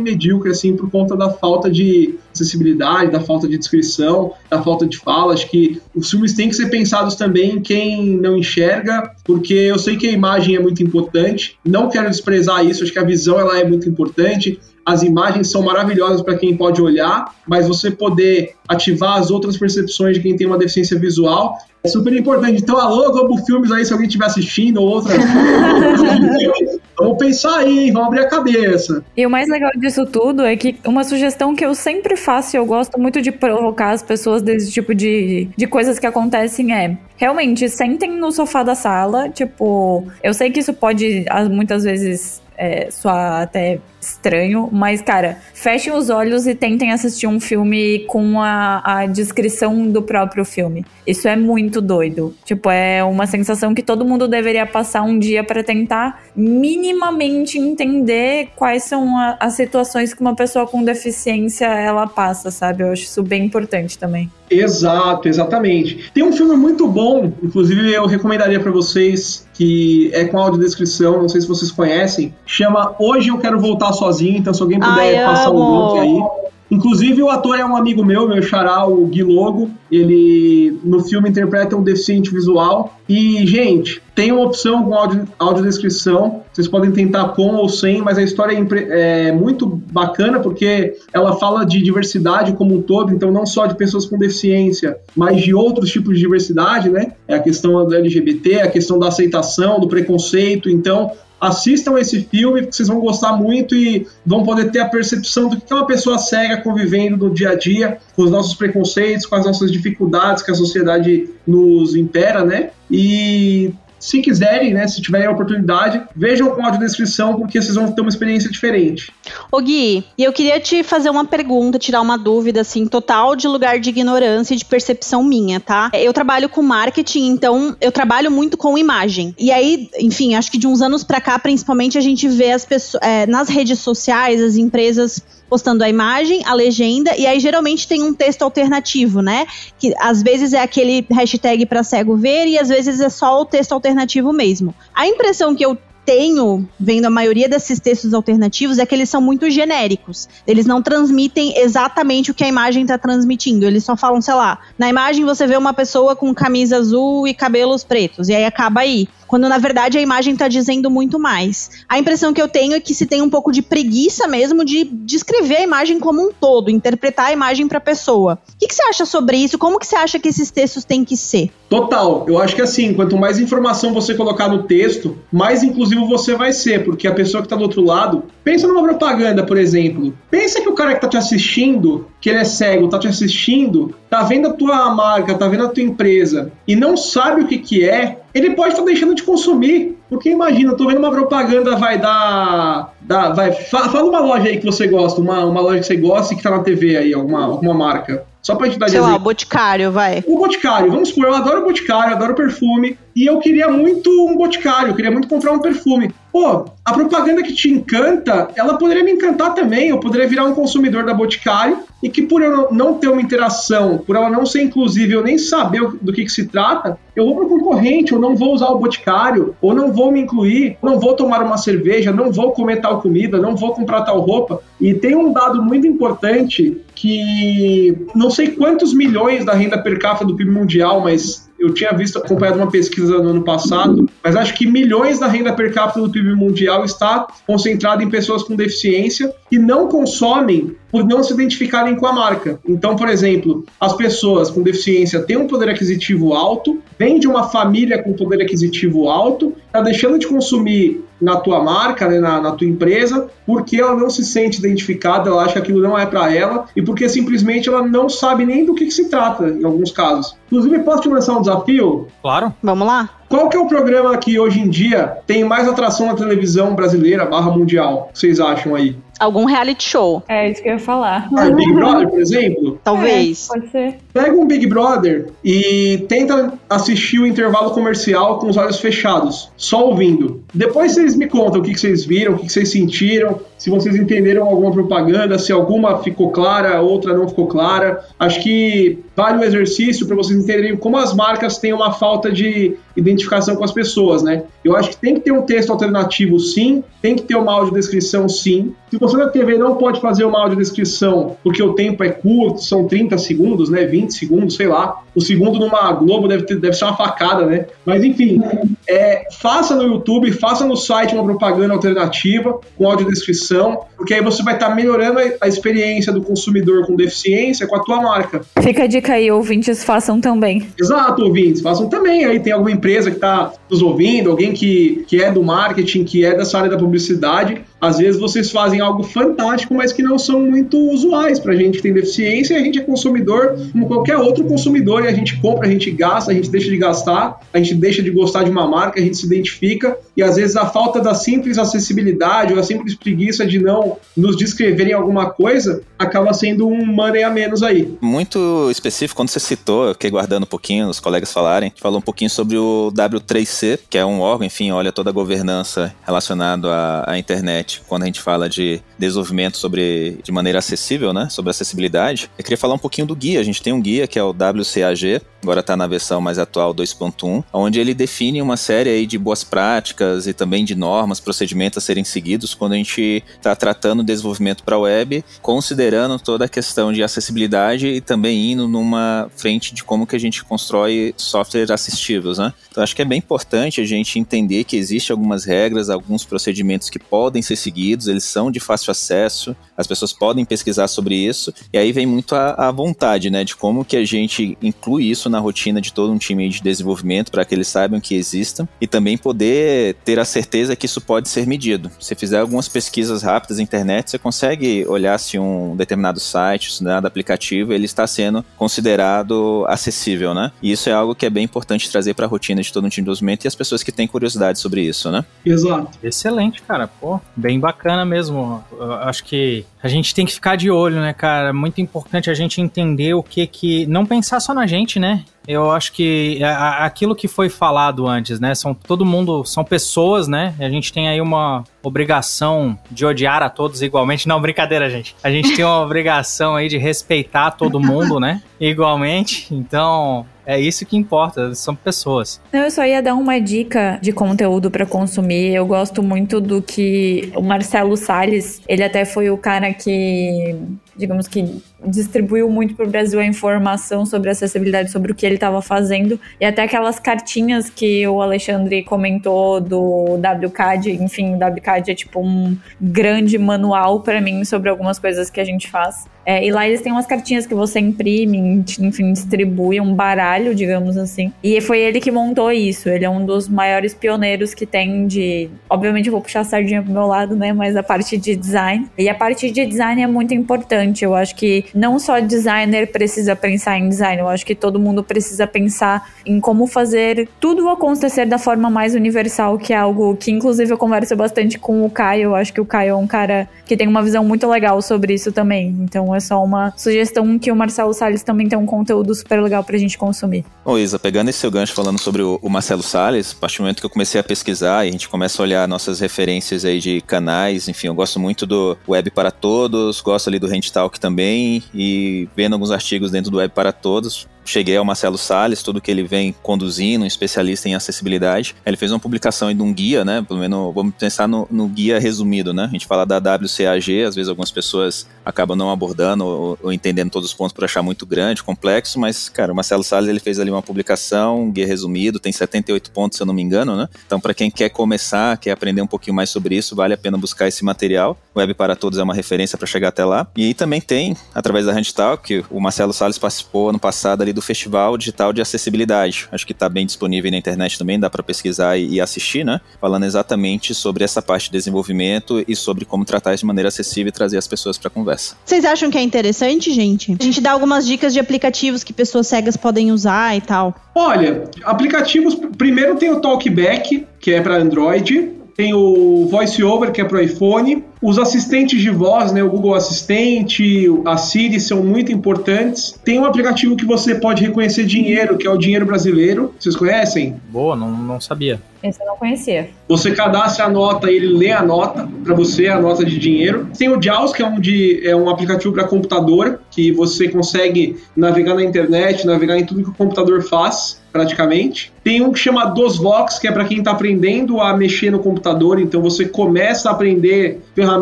medíocre, assim, por conta da falta de acessibilidade, da falta de descrição, da falta de fala. Acho que os filmes têm que ser pensados também em quem não enxerga, porque eu sei que a imagem é muito importante. Não quero desprezar isso, acho que a visão ela é muito importante as imagens são maravilhosas para quem pode olhar, mas você poder ativar as outras percepções de quem tem uma deficiência visual é super importante. Então, alô, Globo Filmes aí, se alguém estiver assistindo, ou outra. [LAUGHS] Vamos pensar aí, vamos abrir a cabeça. E o mais legal disso tudo é que uma sugestão que eu sempre faço e eu gosto muito de provocar as pessoas desse tipo de, de coisas que acontecem é realmente sentem no sofá da sala. Tipo, eu sei que isso pode muitas vezes é, soar até estranho, mas, cara, fechem os olhos e tentem assistir um filme com a, a descrição do próprio filme. Isso é muito doido. Tipo, é uma sensação que todo mundo deveria passar um dia para tentar minimamente entender quais são a, as situações que uma pessoa com deficiência ela passa, sabe? Eu acho isso bem importante também. Exato, exatamente. Tem um filme muito bom, inclusive eu recomendaria para vocês, que é com audiodescrição, não sei se vocês conhecem, chama Hoje Eu Quero Voltar Sozinho, então se alguém puder Ai, passar o um link aí. Inclusive, o ator é um amigo meu, meu xará, o Gui Logo. Ele, no filme, interpreta um deficiente visual. E, gente, tem uma opção com audio, audiodescrição. Vocês podem tentar com ou sem, mas a história é, é muito bacana porque ela fala de diversidade como um todo. Então, não só de pessoas com deficiência, mas de outros tipos de diversidade, né? É a questão do LGBT, a questão da aceitação, do preconceito. Então, assistam esse filme, vocês vão gostar muito e vão poder ter a percepção do que é uma pessoa cega convivendo no dia a dia, com os nossos preconceitos, com as nossas dificuldades que a sociedade nos impera, né? E se quiserem, né, se tiverem a oportunidade, vejam com a audiodescrição, porque vocês vão ter uma experiência diferente. Ô Gui, eu queria te fazer uma pergunta, tirar uma dúvida, assim, total de lugar de ignorância e de percepção minha, tá? Eu trabalho com marketing, então eu trabalho muito com imagem. E aí, enfim, acho que de uns anos para cá, principalmente, a gente vê as pessoas, é, nas redes sociais, as empresas postando a imagem, a legenda, e aí geralmente tem um texto alternativo, né? Que às vezes é aquele hashtag para cego ver e às vezes é só o texto alternativo mesmo. A impressão que eu tenho, vendo a maioria desses textos alternativos, é que eles são muito genéricos. Eles não transmitem exatamente o que a imagem está transmitindo. Eles só falam, sei lá, na imagem você vê uma pessoa com camisa azul e cabelos pretos, e aí acaba aí quando na verdade a imagem está dizendo muito mais. A impressão que eu tenho é que se tem um pouco de preguiça mesmo de descrever a imagem como um todo, interpretar a imagem para a pessoa. O que, que, você acha sobre isso? Como que você acha que esses textos têm que ser? Total, eu acho que assim, quanto mais informação você colocar no texto, mais inclusivo você vai ser, porque a pessoa que está do outro lado, pensa numa propaganda, por exemplo. Pensa que o cara que está te assistindo, que ele é cego, está te assistindo, tá vendo a tua marca, tá vendo a tua empresa e não sabe o que que é, ele pode estar tá deixando de consumir. Porque imagina, eu tô vendo uma propaganda, vai dar. dar vai, fala uma loja aí que você gosta, uma, uma loja que você gosta e que tá na TV aí, alguma, alguma marca. Só pra gente dar Sei lá, o Boticário, vai. O Boticário, vamos supor, eu adoro Boticário, adoro perfume, e eu queria muito um Boticário, eu queria muito comprar um perfume. Pô, a propaganda que te encanta, ela poderia me encantar também, eu poderia virar um consumidor da Boticário, e que por eu não ter uma interação, por ela não ser inclusive, eu nem saber do que, que se trata, eu vou pro concorrente, eu não vou usar o Boticário, ou não vou me incluir, não vou tomar uma cerveja, não vou comer tal comida, não vou comprar tal roupa. E tem um dado muito importante que não sei quantos milhões da renda per capita do PIB mundial, mas eu tinha visto, acompanhado uma pesquisa no ano passado, mas acho que milhões da renda per capita do PIB mundial está concentrada em pessoas com deficiência que não consomem por não se identificarem com a marca. Então, por exemplo, as pessoas com deficiência têm um poder aquisitivo alto, vêm de uma família com poder aquisitivo alto, está deixando de consumir na tua marca, né, na, na, tua empresa, porque ela não se sente identificada, ela acha que aquilo não é para ela e porque simplesmente ela não sabe nem do que, que, se trata em alguns casos. Inclusive, posso te lançar um desafio? Claro. Vamos lá. Qual que é o programa que hoje em dia tem mais atração na televisão brasileira barra mundial? Vocês acham aí? Algum reality show. É isso que eu ia falar. Ah, Big Brother, por [LAUGHS] exemplo? Talvez. É, pode ser. Pega um Big Brother e tenta assistir o intervalo comercial com os olhos fechados, só ouvindo. Depois vocês me contam o que vocês viram, o que vocês sentiram, se vocês entenderam alguma propaganda, se alguma ficou clara, outra não ficou clara. Acho que vale um exercício para vocês entenderem como as marcas têm uma falta de identificação com as pessoas, né? Eu acho que tem que ter um texto alternativo, sim, tem que ter uma audiodescrição, sim. Se você na TV não pode fazer uma audiodescrição porque o tempo é curto, são 30 segundos, né? 20 segundos, sei lá. O segundo numa Globo deve, ter, deve ser uma facada, né? Mas enfim, é, faça no YouTube, faça no site uma propaganda alternativa com audiodescrição, porque aí você vai estar tá melhorando a experiência do consumidor com deficiência com a tua marca. Fica a dica aí, ouvintes, façam também. Exato, ouvintes, façam também. Aí tem alguma empresa que está nos ouvindo, alguém que, que é do marketing, que é dessa área da publicidade, às vezes vocês fazem algo fantástico, mas que não são muito usuais para a gente que tem deficiência. A gente é consumidor como qualquer outro consumidor e a gente compra, a gente gasta, a gente deixa de gastar, a gente deixa de gostar de uma marca, a gente se identifica e às vezes a falta da simples acessibilidade ou a simples preguiça de não nos descreverem alguma coisa acaba sendo um money a menos aí. Muito específico, quando você citou, eu fiquei guardando um pouquinho, os colegas falarem, falou um pouquinho sobre o W3C, que é um órgão, enfim, olha toda a governança relacionada à, à internet quando a gente fala de desenvolvimento sobre de maneira acessível, né, sobre acessibilidade, eu queria falar um pouquinho do guia. A gente tem um guia que é o WCAG, agora está na versão mais atual 2.1, onde ele define uma série aí de boas práticas e também de normas, procedimentos a serem seguidos quando a gente está tratando desenvolvimento para a web, considerando toda a questão de acessibilidade e também indo numa frente de como que a gente constrói softwares assistivos, né? Então acho que é bem importante a gente entender que existem algumas regras, alguns procedimentos que podem ser seguidos, eles são de fácil acesso, as pessoas podem pesquisar sobre isso, e aí vem muito a, a vontade, né, de como que a gente inclui isso na rotina de todo um time de desenvolvimento para que eles saibam que existam e também poder ter a certeza que isso pode ser medido. Se fizer algumas pesquisas rápidas na internet, você consegue olhar se um determinado site, se um determinado aplicativo, ele está sendo considerado acessível, né? E isso é algo que é bem importante trazer para a rotina de todo um time de desenvolvimento e as pessoas que têm curiosidade sobre isso, né? Exato. Excelente, cara. Pô, bem bacana mesmo. Eu acho que a gente tem que ficar de olho, né, cara? Muito importante a gente entender o que que. Não pensar só na gente, né? Eu acho que aquilo que foi falado antes, né? São todo mundo, são pessoas, né? A gente tem aí uma obrigação de odiar a todos igualmente. Não, brincadeira, gente. A gente tem uma obrigação aí de respeitar todo mundo, né? Igualmente. Então, é isso que importa, são pessoas. Não, eu só ia dar uma dica de conteúdo para consumir. Eu gosto muito do que o Marcelo Salles, ele até foi o cara que, digamos que distribuiu muito para o Brasil a informação sobre acessibilidade, sobre o que ele estava fazendo, e até aquelas cartinhas que o Alexandre comentou do WCAD, enfim, o WCAD é tipo um grande manual para mim sobre algumas coisas que a gente faz. É, e lá eles têm umas cartinhas que você imprime, enfim, distribui um baralho, digamos assim. E foi ele que montou isso. Ele é um dos maiores pioneiros que tem de. Obviamente, eu vou puxar a sardinha pro meu lado, né? Mas a parte de design. E a parte de design é muito importante. Eu acho que não só designer precisa pensar em design, eu acho que todo mundo precisa pensar em como fazer tudo acontecer da forma mais universal, que é algo que, inclusive, eu converso bastante com o Caio. Eu acho que o Caio é um cara que tem uma visão muito legal sobre isso também. Então é só uma sugestão que o Marcelo Salles também tem um conteúdo super legal pra gente consumir. Ô Isa, pegando esse seu gancho falando sobre o, Marcelo Salles, a partir do momento que eu comecei a pesquisar e a gente começa a olhar nossas referências aí de canais, enfim, eu gosto muito do Web para Todos, gosto ali do Hand Talk também e vendo alguns artigos dentro do Web para Todos, cheguei ao Marcelo Salles, tudo que ele vem conduzindo, um especialista em acessibilidade. Ele fez uma publicação de um guia, né? Pelo menos vamos pensar no, no, guia resumido, né? A gente fala da WCAG, às vezes algumas pessoas acabam não abordando ou, ou, entendendo todos os pontos por achar muito grande, complexo, mas, cara, o Marcelo Salles ele fez ali uma publicação, um guia resumido, tem 78 pontos, se eu não me engano, né? Então, para quem quer começar, quer aprender um pouquinho mais sobre isso, vale a pena buscar esse material. Web para Todos é uma referência para chegar até lá. E aí também tem, através da Handtalk, que o Marcelo Salles participou ano passado ali do Festival Digital de Acessibilidade. Acho que está bem disponível na internet também, dá para pesquisar e, e, assistir, né? Falando exatamente sobre essa parte de desenvolvimento e sobre como tratar isso de maneira acessível e trazer as pessoas para conversa. Vocês acham que é interessante, gente? A gente dá algumas dicas de aplicativos que pessoas cegas podem usar e tal. Olha, aplicativos, primeiro tem o Talkback, que é para Android, tem o VoiceOver, que é para o iPhone, os assistentes de voz, né, o Google Assistente, a Siri são muito importantes. Tem um aplicativo que você pode reconhecer dinheiro, que é o Dinheiro Brasileiro. Vocês conhecem? Boa, não, não sabia. Esse eu não conhecia. Você cadastra a nota e ele lê a nota para você, a nota de dinheiro. Tem o JAWS, que é um, de, é um aplicativo para computador, que você consegue navegar na internet, navegar em tudo que o computador faz praticamente. Tem um que chama DosVox, que é para quem está aprendendo a mexer no computador, então você começa a aprender ferramentas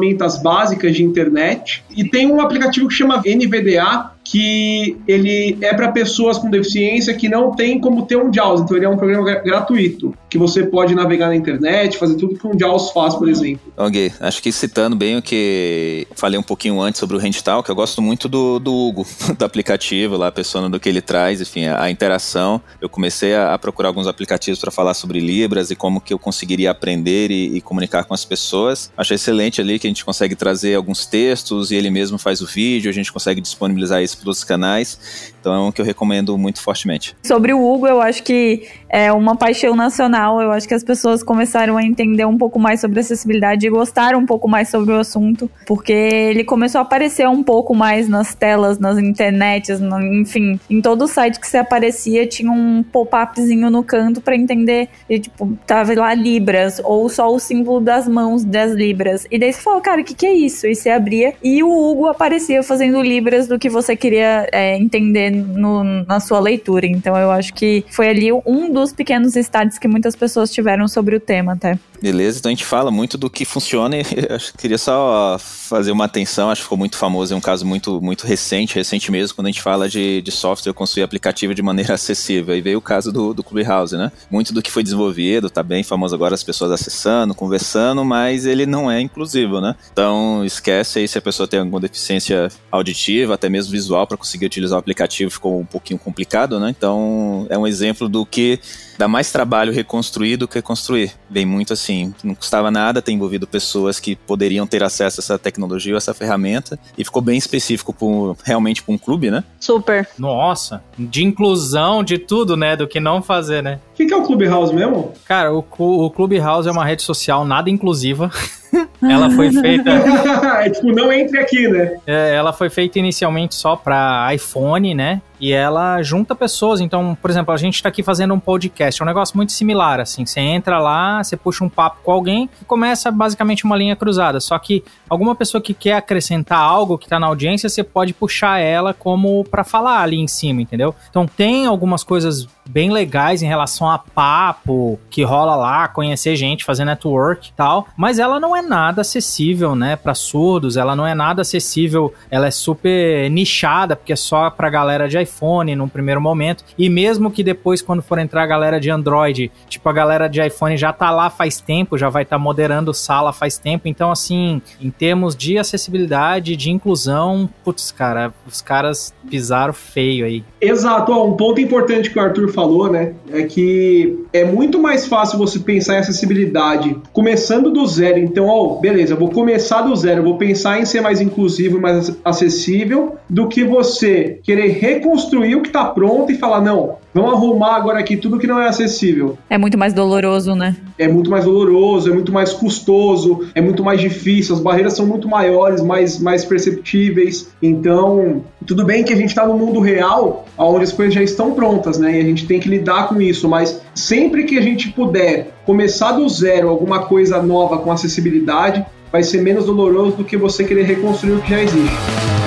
básicas de internet. E tem um aplicativo que chama NVDA, que ele é para pessoas com deficiência que não tem como ter um JAWS, então ele é um programa gratuito, que você pode navegar na internet, fazer tudo que um JAWS faz, por exemplo. Ok, acho que citando bem o que falei um pouquinho antes sobre o Handtalk, eu gosto muito do, do Hugo, [LAUGHS] do aplicativo lá, a pessoa do que ele traz, enfim, a, a interação. Eu comecei a, a procurar alguns aplicativos para falar sobre Libras e como que eu conseguiria aprender e, e comunicar com as pessoas. Achei excelente ali que a gente consegue trazer alguns textos e ele mesmo faz o vídeo, a gente consegue disponibilizar isso pelos canais. Então é um que eu recomendo muito fortemente. Sobre o Hugo, eu acho que é uma paixão nacional. Eu acho que as pessoas começaram a entender um pouco mais sobre acessibilidade e gostaram um pouco mais sobre o assunto, porque ele começou a aparecer um pouco mais nas telas, nas internets, no, enfim, em todo o site que você aparecia tinha um pop-upzinho no canto para entender, e, tipo, tava lá Libras ou só o símbolo das mãos das Libras. E daí você fala, cara, o que, que é isso? E você abria e o Hugo aparecia fazendo Libras do que você queria é, entender no, na sua leitura. Então eu acho que foi ali um dos pequenos estádios que muitas pessoas tiveram sobre o tema até. Beleza, então a gente fala muito do que funciona e [LAUGHS] acho que queria só fazer uma atenção, acho que ficou muito famoso, é um caso muito, muito recente, recente mesmo, quando a gente fala de, de software construir aplicativo de maneira [LAUGHS] acessível. E veio o caso do, do Clubhouse, né? Muito do que foi desenvolvido, tá bem famoso agora, as pessoas acessando, conversando, mas ele não é inclusivo, né? Então esquece aí se a pessoa tem alguma deficiência auditiva, até mesmo visual, para conseguir utilizar o aplicativo ficou um pouquinho complicado, né? Então é um exemplo do que dá mais trabalho reconstruir do que construir. Vem muito assim, não custava nada ter envolvido pessoas que poderiam ter acesso a essa tecnologia, a essa ferramenta, e ficou bem específico pro, realmente para um clube, né? Super. Nossa, de inclusão, de tudo, né? Do que não fazer, né? O que, que é o Clubhouse mesmo? Cara, o, o Clubhouse é uma rede social nada inclusiva. [LAUGHS] ela foi feita. [LAUGHS] é tipo, não entre aqui, né? É, ela foi feita inicialmente só para iPhone, né? E ela junta pessoas. Então, por exemplo, a gente está aqui fazendo um podcast. É um negócio muito similar, assim. Você entra lá, você puxa um papo com alguém e começa basicamente uma linha cruzada. Só que alguma pessoa que quer acrescentar algo que está na audiência, você pode puxar ela como para falar ali em cima, entendeu? Então tem algumas coisas bem legais em relação a papo que rola lá, conhecer gente, fazer network e tal, mas ela não é nada acessível, né, para surdos, ela não é nada acessível, ela é super nichada, porque é só pra galera de iPhone num primeiro momento, e mesmo que depois quando for entrar a galera de Android, tipo a galera de iPhone já tá lá faz tempo, já vai estar tá moderando sala faz tempo, então assim, em termos de acessibilidade, de inclusão, putz, cara, os caras pisaram feio aí. Exato, ó, um ponto importante que o Arthur falou, né, é que é muito mais fácil você pensar em acessibilidade começando do zero. Então, ó, beleza, vou começar do zero, vou pensar em ser mais inclusivo e mais acessível, do que você querer reconstruir o que está pronto e falar, não, vamos arrumar agora aqui tudo que não é acessível. É muito mais doloroso, né? É muito mais doloroso, é muito mais custoso, é muito mais difícil, as barreiras são muito maiores, mais, mais perceptíveis. Então, tudo bem que a gente está no mundo real, onde as coisas já estão prontas, né? E a gente tem que lidar com isso, mas sempre que a gente puder começar do zero alguma coisa nova com acessibilidade, vai ser menos doloroso do que você querer reconstruir o que já existe.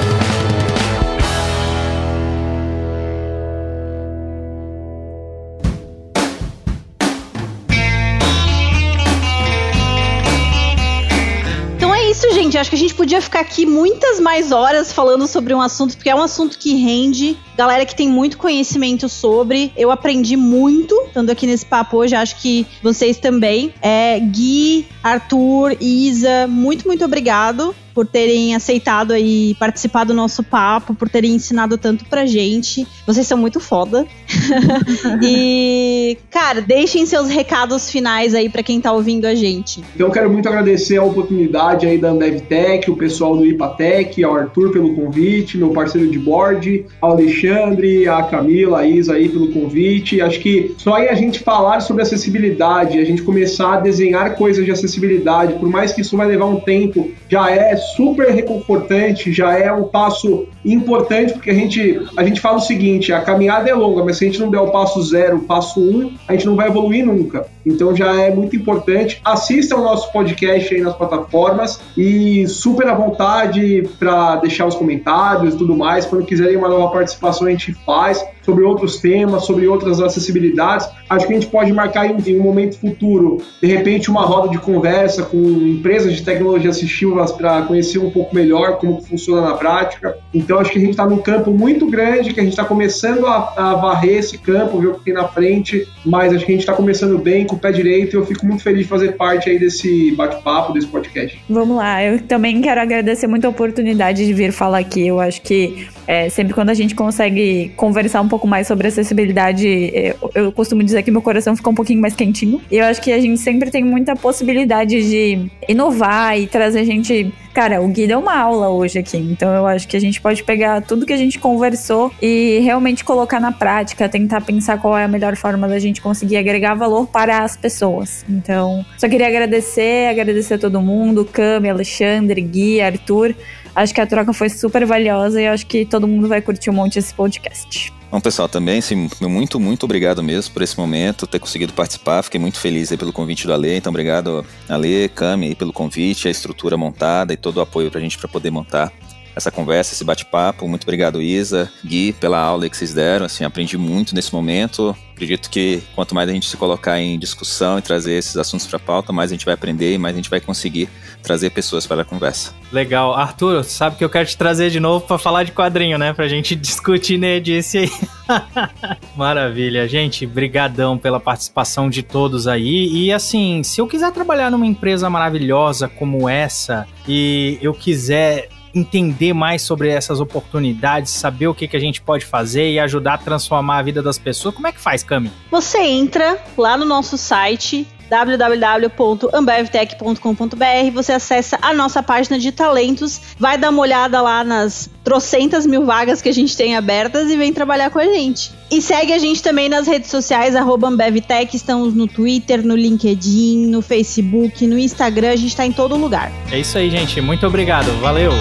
Acho que a gente podia ficar aqui muitas mais horas falando sobre um assunto, porque é um assunto que rende. Galera que tem muito conhecimento sobre. Eu aprendi muito, estando aqui nesse papo hoje, acho que vocês também. É, Gui, Arthur, Isa, muito, muito obrigado por terem aceitado aí participar do nosso papo, por terem ensinado tanto pra gente. Vocês são muito foda. [LAUGHS] e, cara, deixem seus recados finais aí para quem tá ouvindo a gente. Então, eu quero muito agradecer a oportunidade aí da AmbevTech, o pessoal do Ipatec, ao Arthur pelo convite, meu parceiro de board, ao Alexandre, a Camila, a Isa aí pelo convite. Acho que só aí a gente falar sobre acessibilidade, a gente começar a desenhar coisas de acessibilidade, por mais que isso vai levar um tempo, já é super reconfortante, já é um passo importante, porque a gente, a gente fala o seguinte: a caminhada é longa, mas se a gente não der o passo zero, o passo um, a gente não vai evoluir nunca. Então já é muito importante. Assista o nosso podcast aí nas plataformas e super à vontade para deixar os comentários e tudo mais. Quando quiserem uma nova participação, a gente faz sobre outros temas, sobre outras acessibilidades. Acho que a gente pode marcar em um momento futuro, de repente, uma roda de conversa com empresas de tecnologia assistivas para conhecer um pouco melhor como funciona na prática. Então, acho que a gente está num campo muito grande, que a gente está começando a, a, varrer esse campo, ver o que tem na frente, mas acho que a gente está começando bem, com o pé direito, e eu fico muito feliz de fazer parte aí desse bate-papo, desse podcast. Vamos lá, eu também quero agradecer muito a oportunidade de vir falar aqui. Eu acho que é, sempre quando a gente consegue conversar um pouco pouco mais sobre acessibilidade, eu, eu costumo dizer que meu coração fica um pouquinho mais quentinho. E eu acho que a gente sempre tem muita possibilidade de inovar e trazer gente Cara, o Gui deu uma aula hoje aqui, então eu acho que a gente pode pegar tudo que a gente conversou e realmente colocar na prática, tentar pensar qual é a melhor forma da gente conseguir agregar valor para as pessoas. Então, só queria agradecer, agradecer a todo mundo, Cami, Alexandre, Gui, Arthur. Acho que a troca foi super valiosa e acho que todo mundo vai curtir um monte esse podcast. Bom, pessoal, também, sim, muito, muito obrigado mesmo por esse momento, ter conseguido participar. Fiquei muito feliz pelo convite do Ale. Então, obrigado, Ale, Cami, pelo convite, a estrutura montada e todo o apoio para a gente para poder montar essa conversa, esse bate-papo. Muito obrigado, Isa, Gui, pela aula que vocês deram. Assim, aprendi muito nesse momento. Acredito que quanto mais a gente se colocar em discussão e trazer esses assuntos para a pauta, mais a gente vai aprender e mais a gente vai conseguir trazer pessoas para a conversa. Legal. Arthur, sabe que eu quero te trazer de novo para falar de quadrinho, né? Pra gente [LAUGHS] discutir nedice aí. [LAUGHS] Maravilha, gente. Brigadão pela participação de todos aí. E assim, se eu quiser trabalhar numa empresa maravilhosa como essa e eu quiser entender mais sobre essas oportunidades, saber o que, que a gente pode fazer e ajudar a transformar a vida das pessoas, como é que faz, Cami? Você entra lá no nosso site www.ambevtech.com.br, você acessa a nossa página de talentos, vai dar uma olhada lá nas trocentas mil vagas que a gente tem abertas e vem trabalhar com a gente. E segue a gente também nas redes sociais, arroba AmbevTech, estamos no Twitter, no LinkedIn, no Facebook, no Instagram, a gente está em todo lugar. É isso aí, gente. Muito obrigado. Valeu!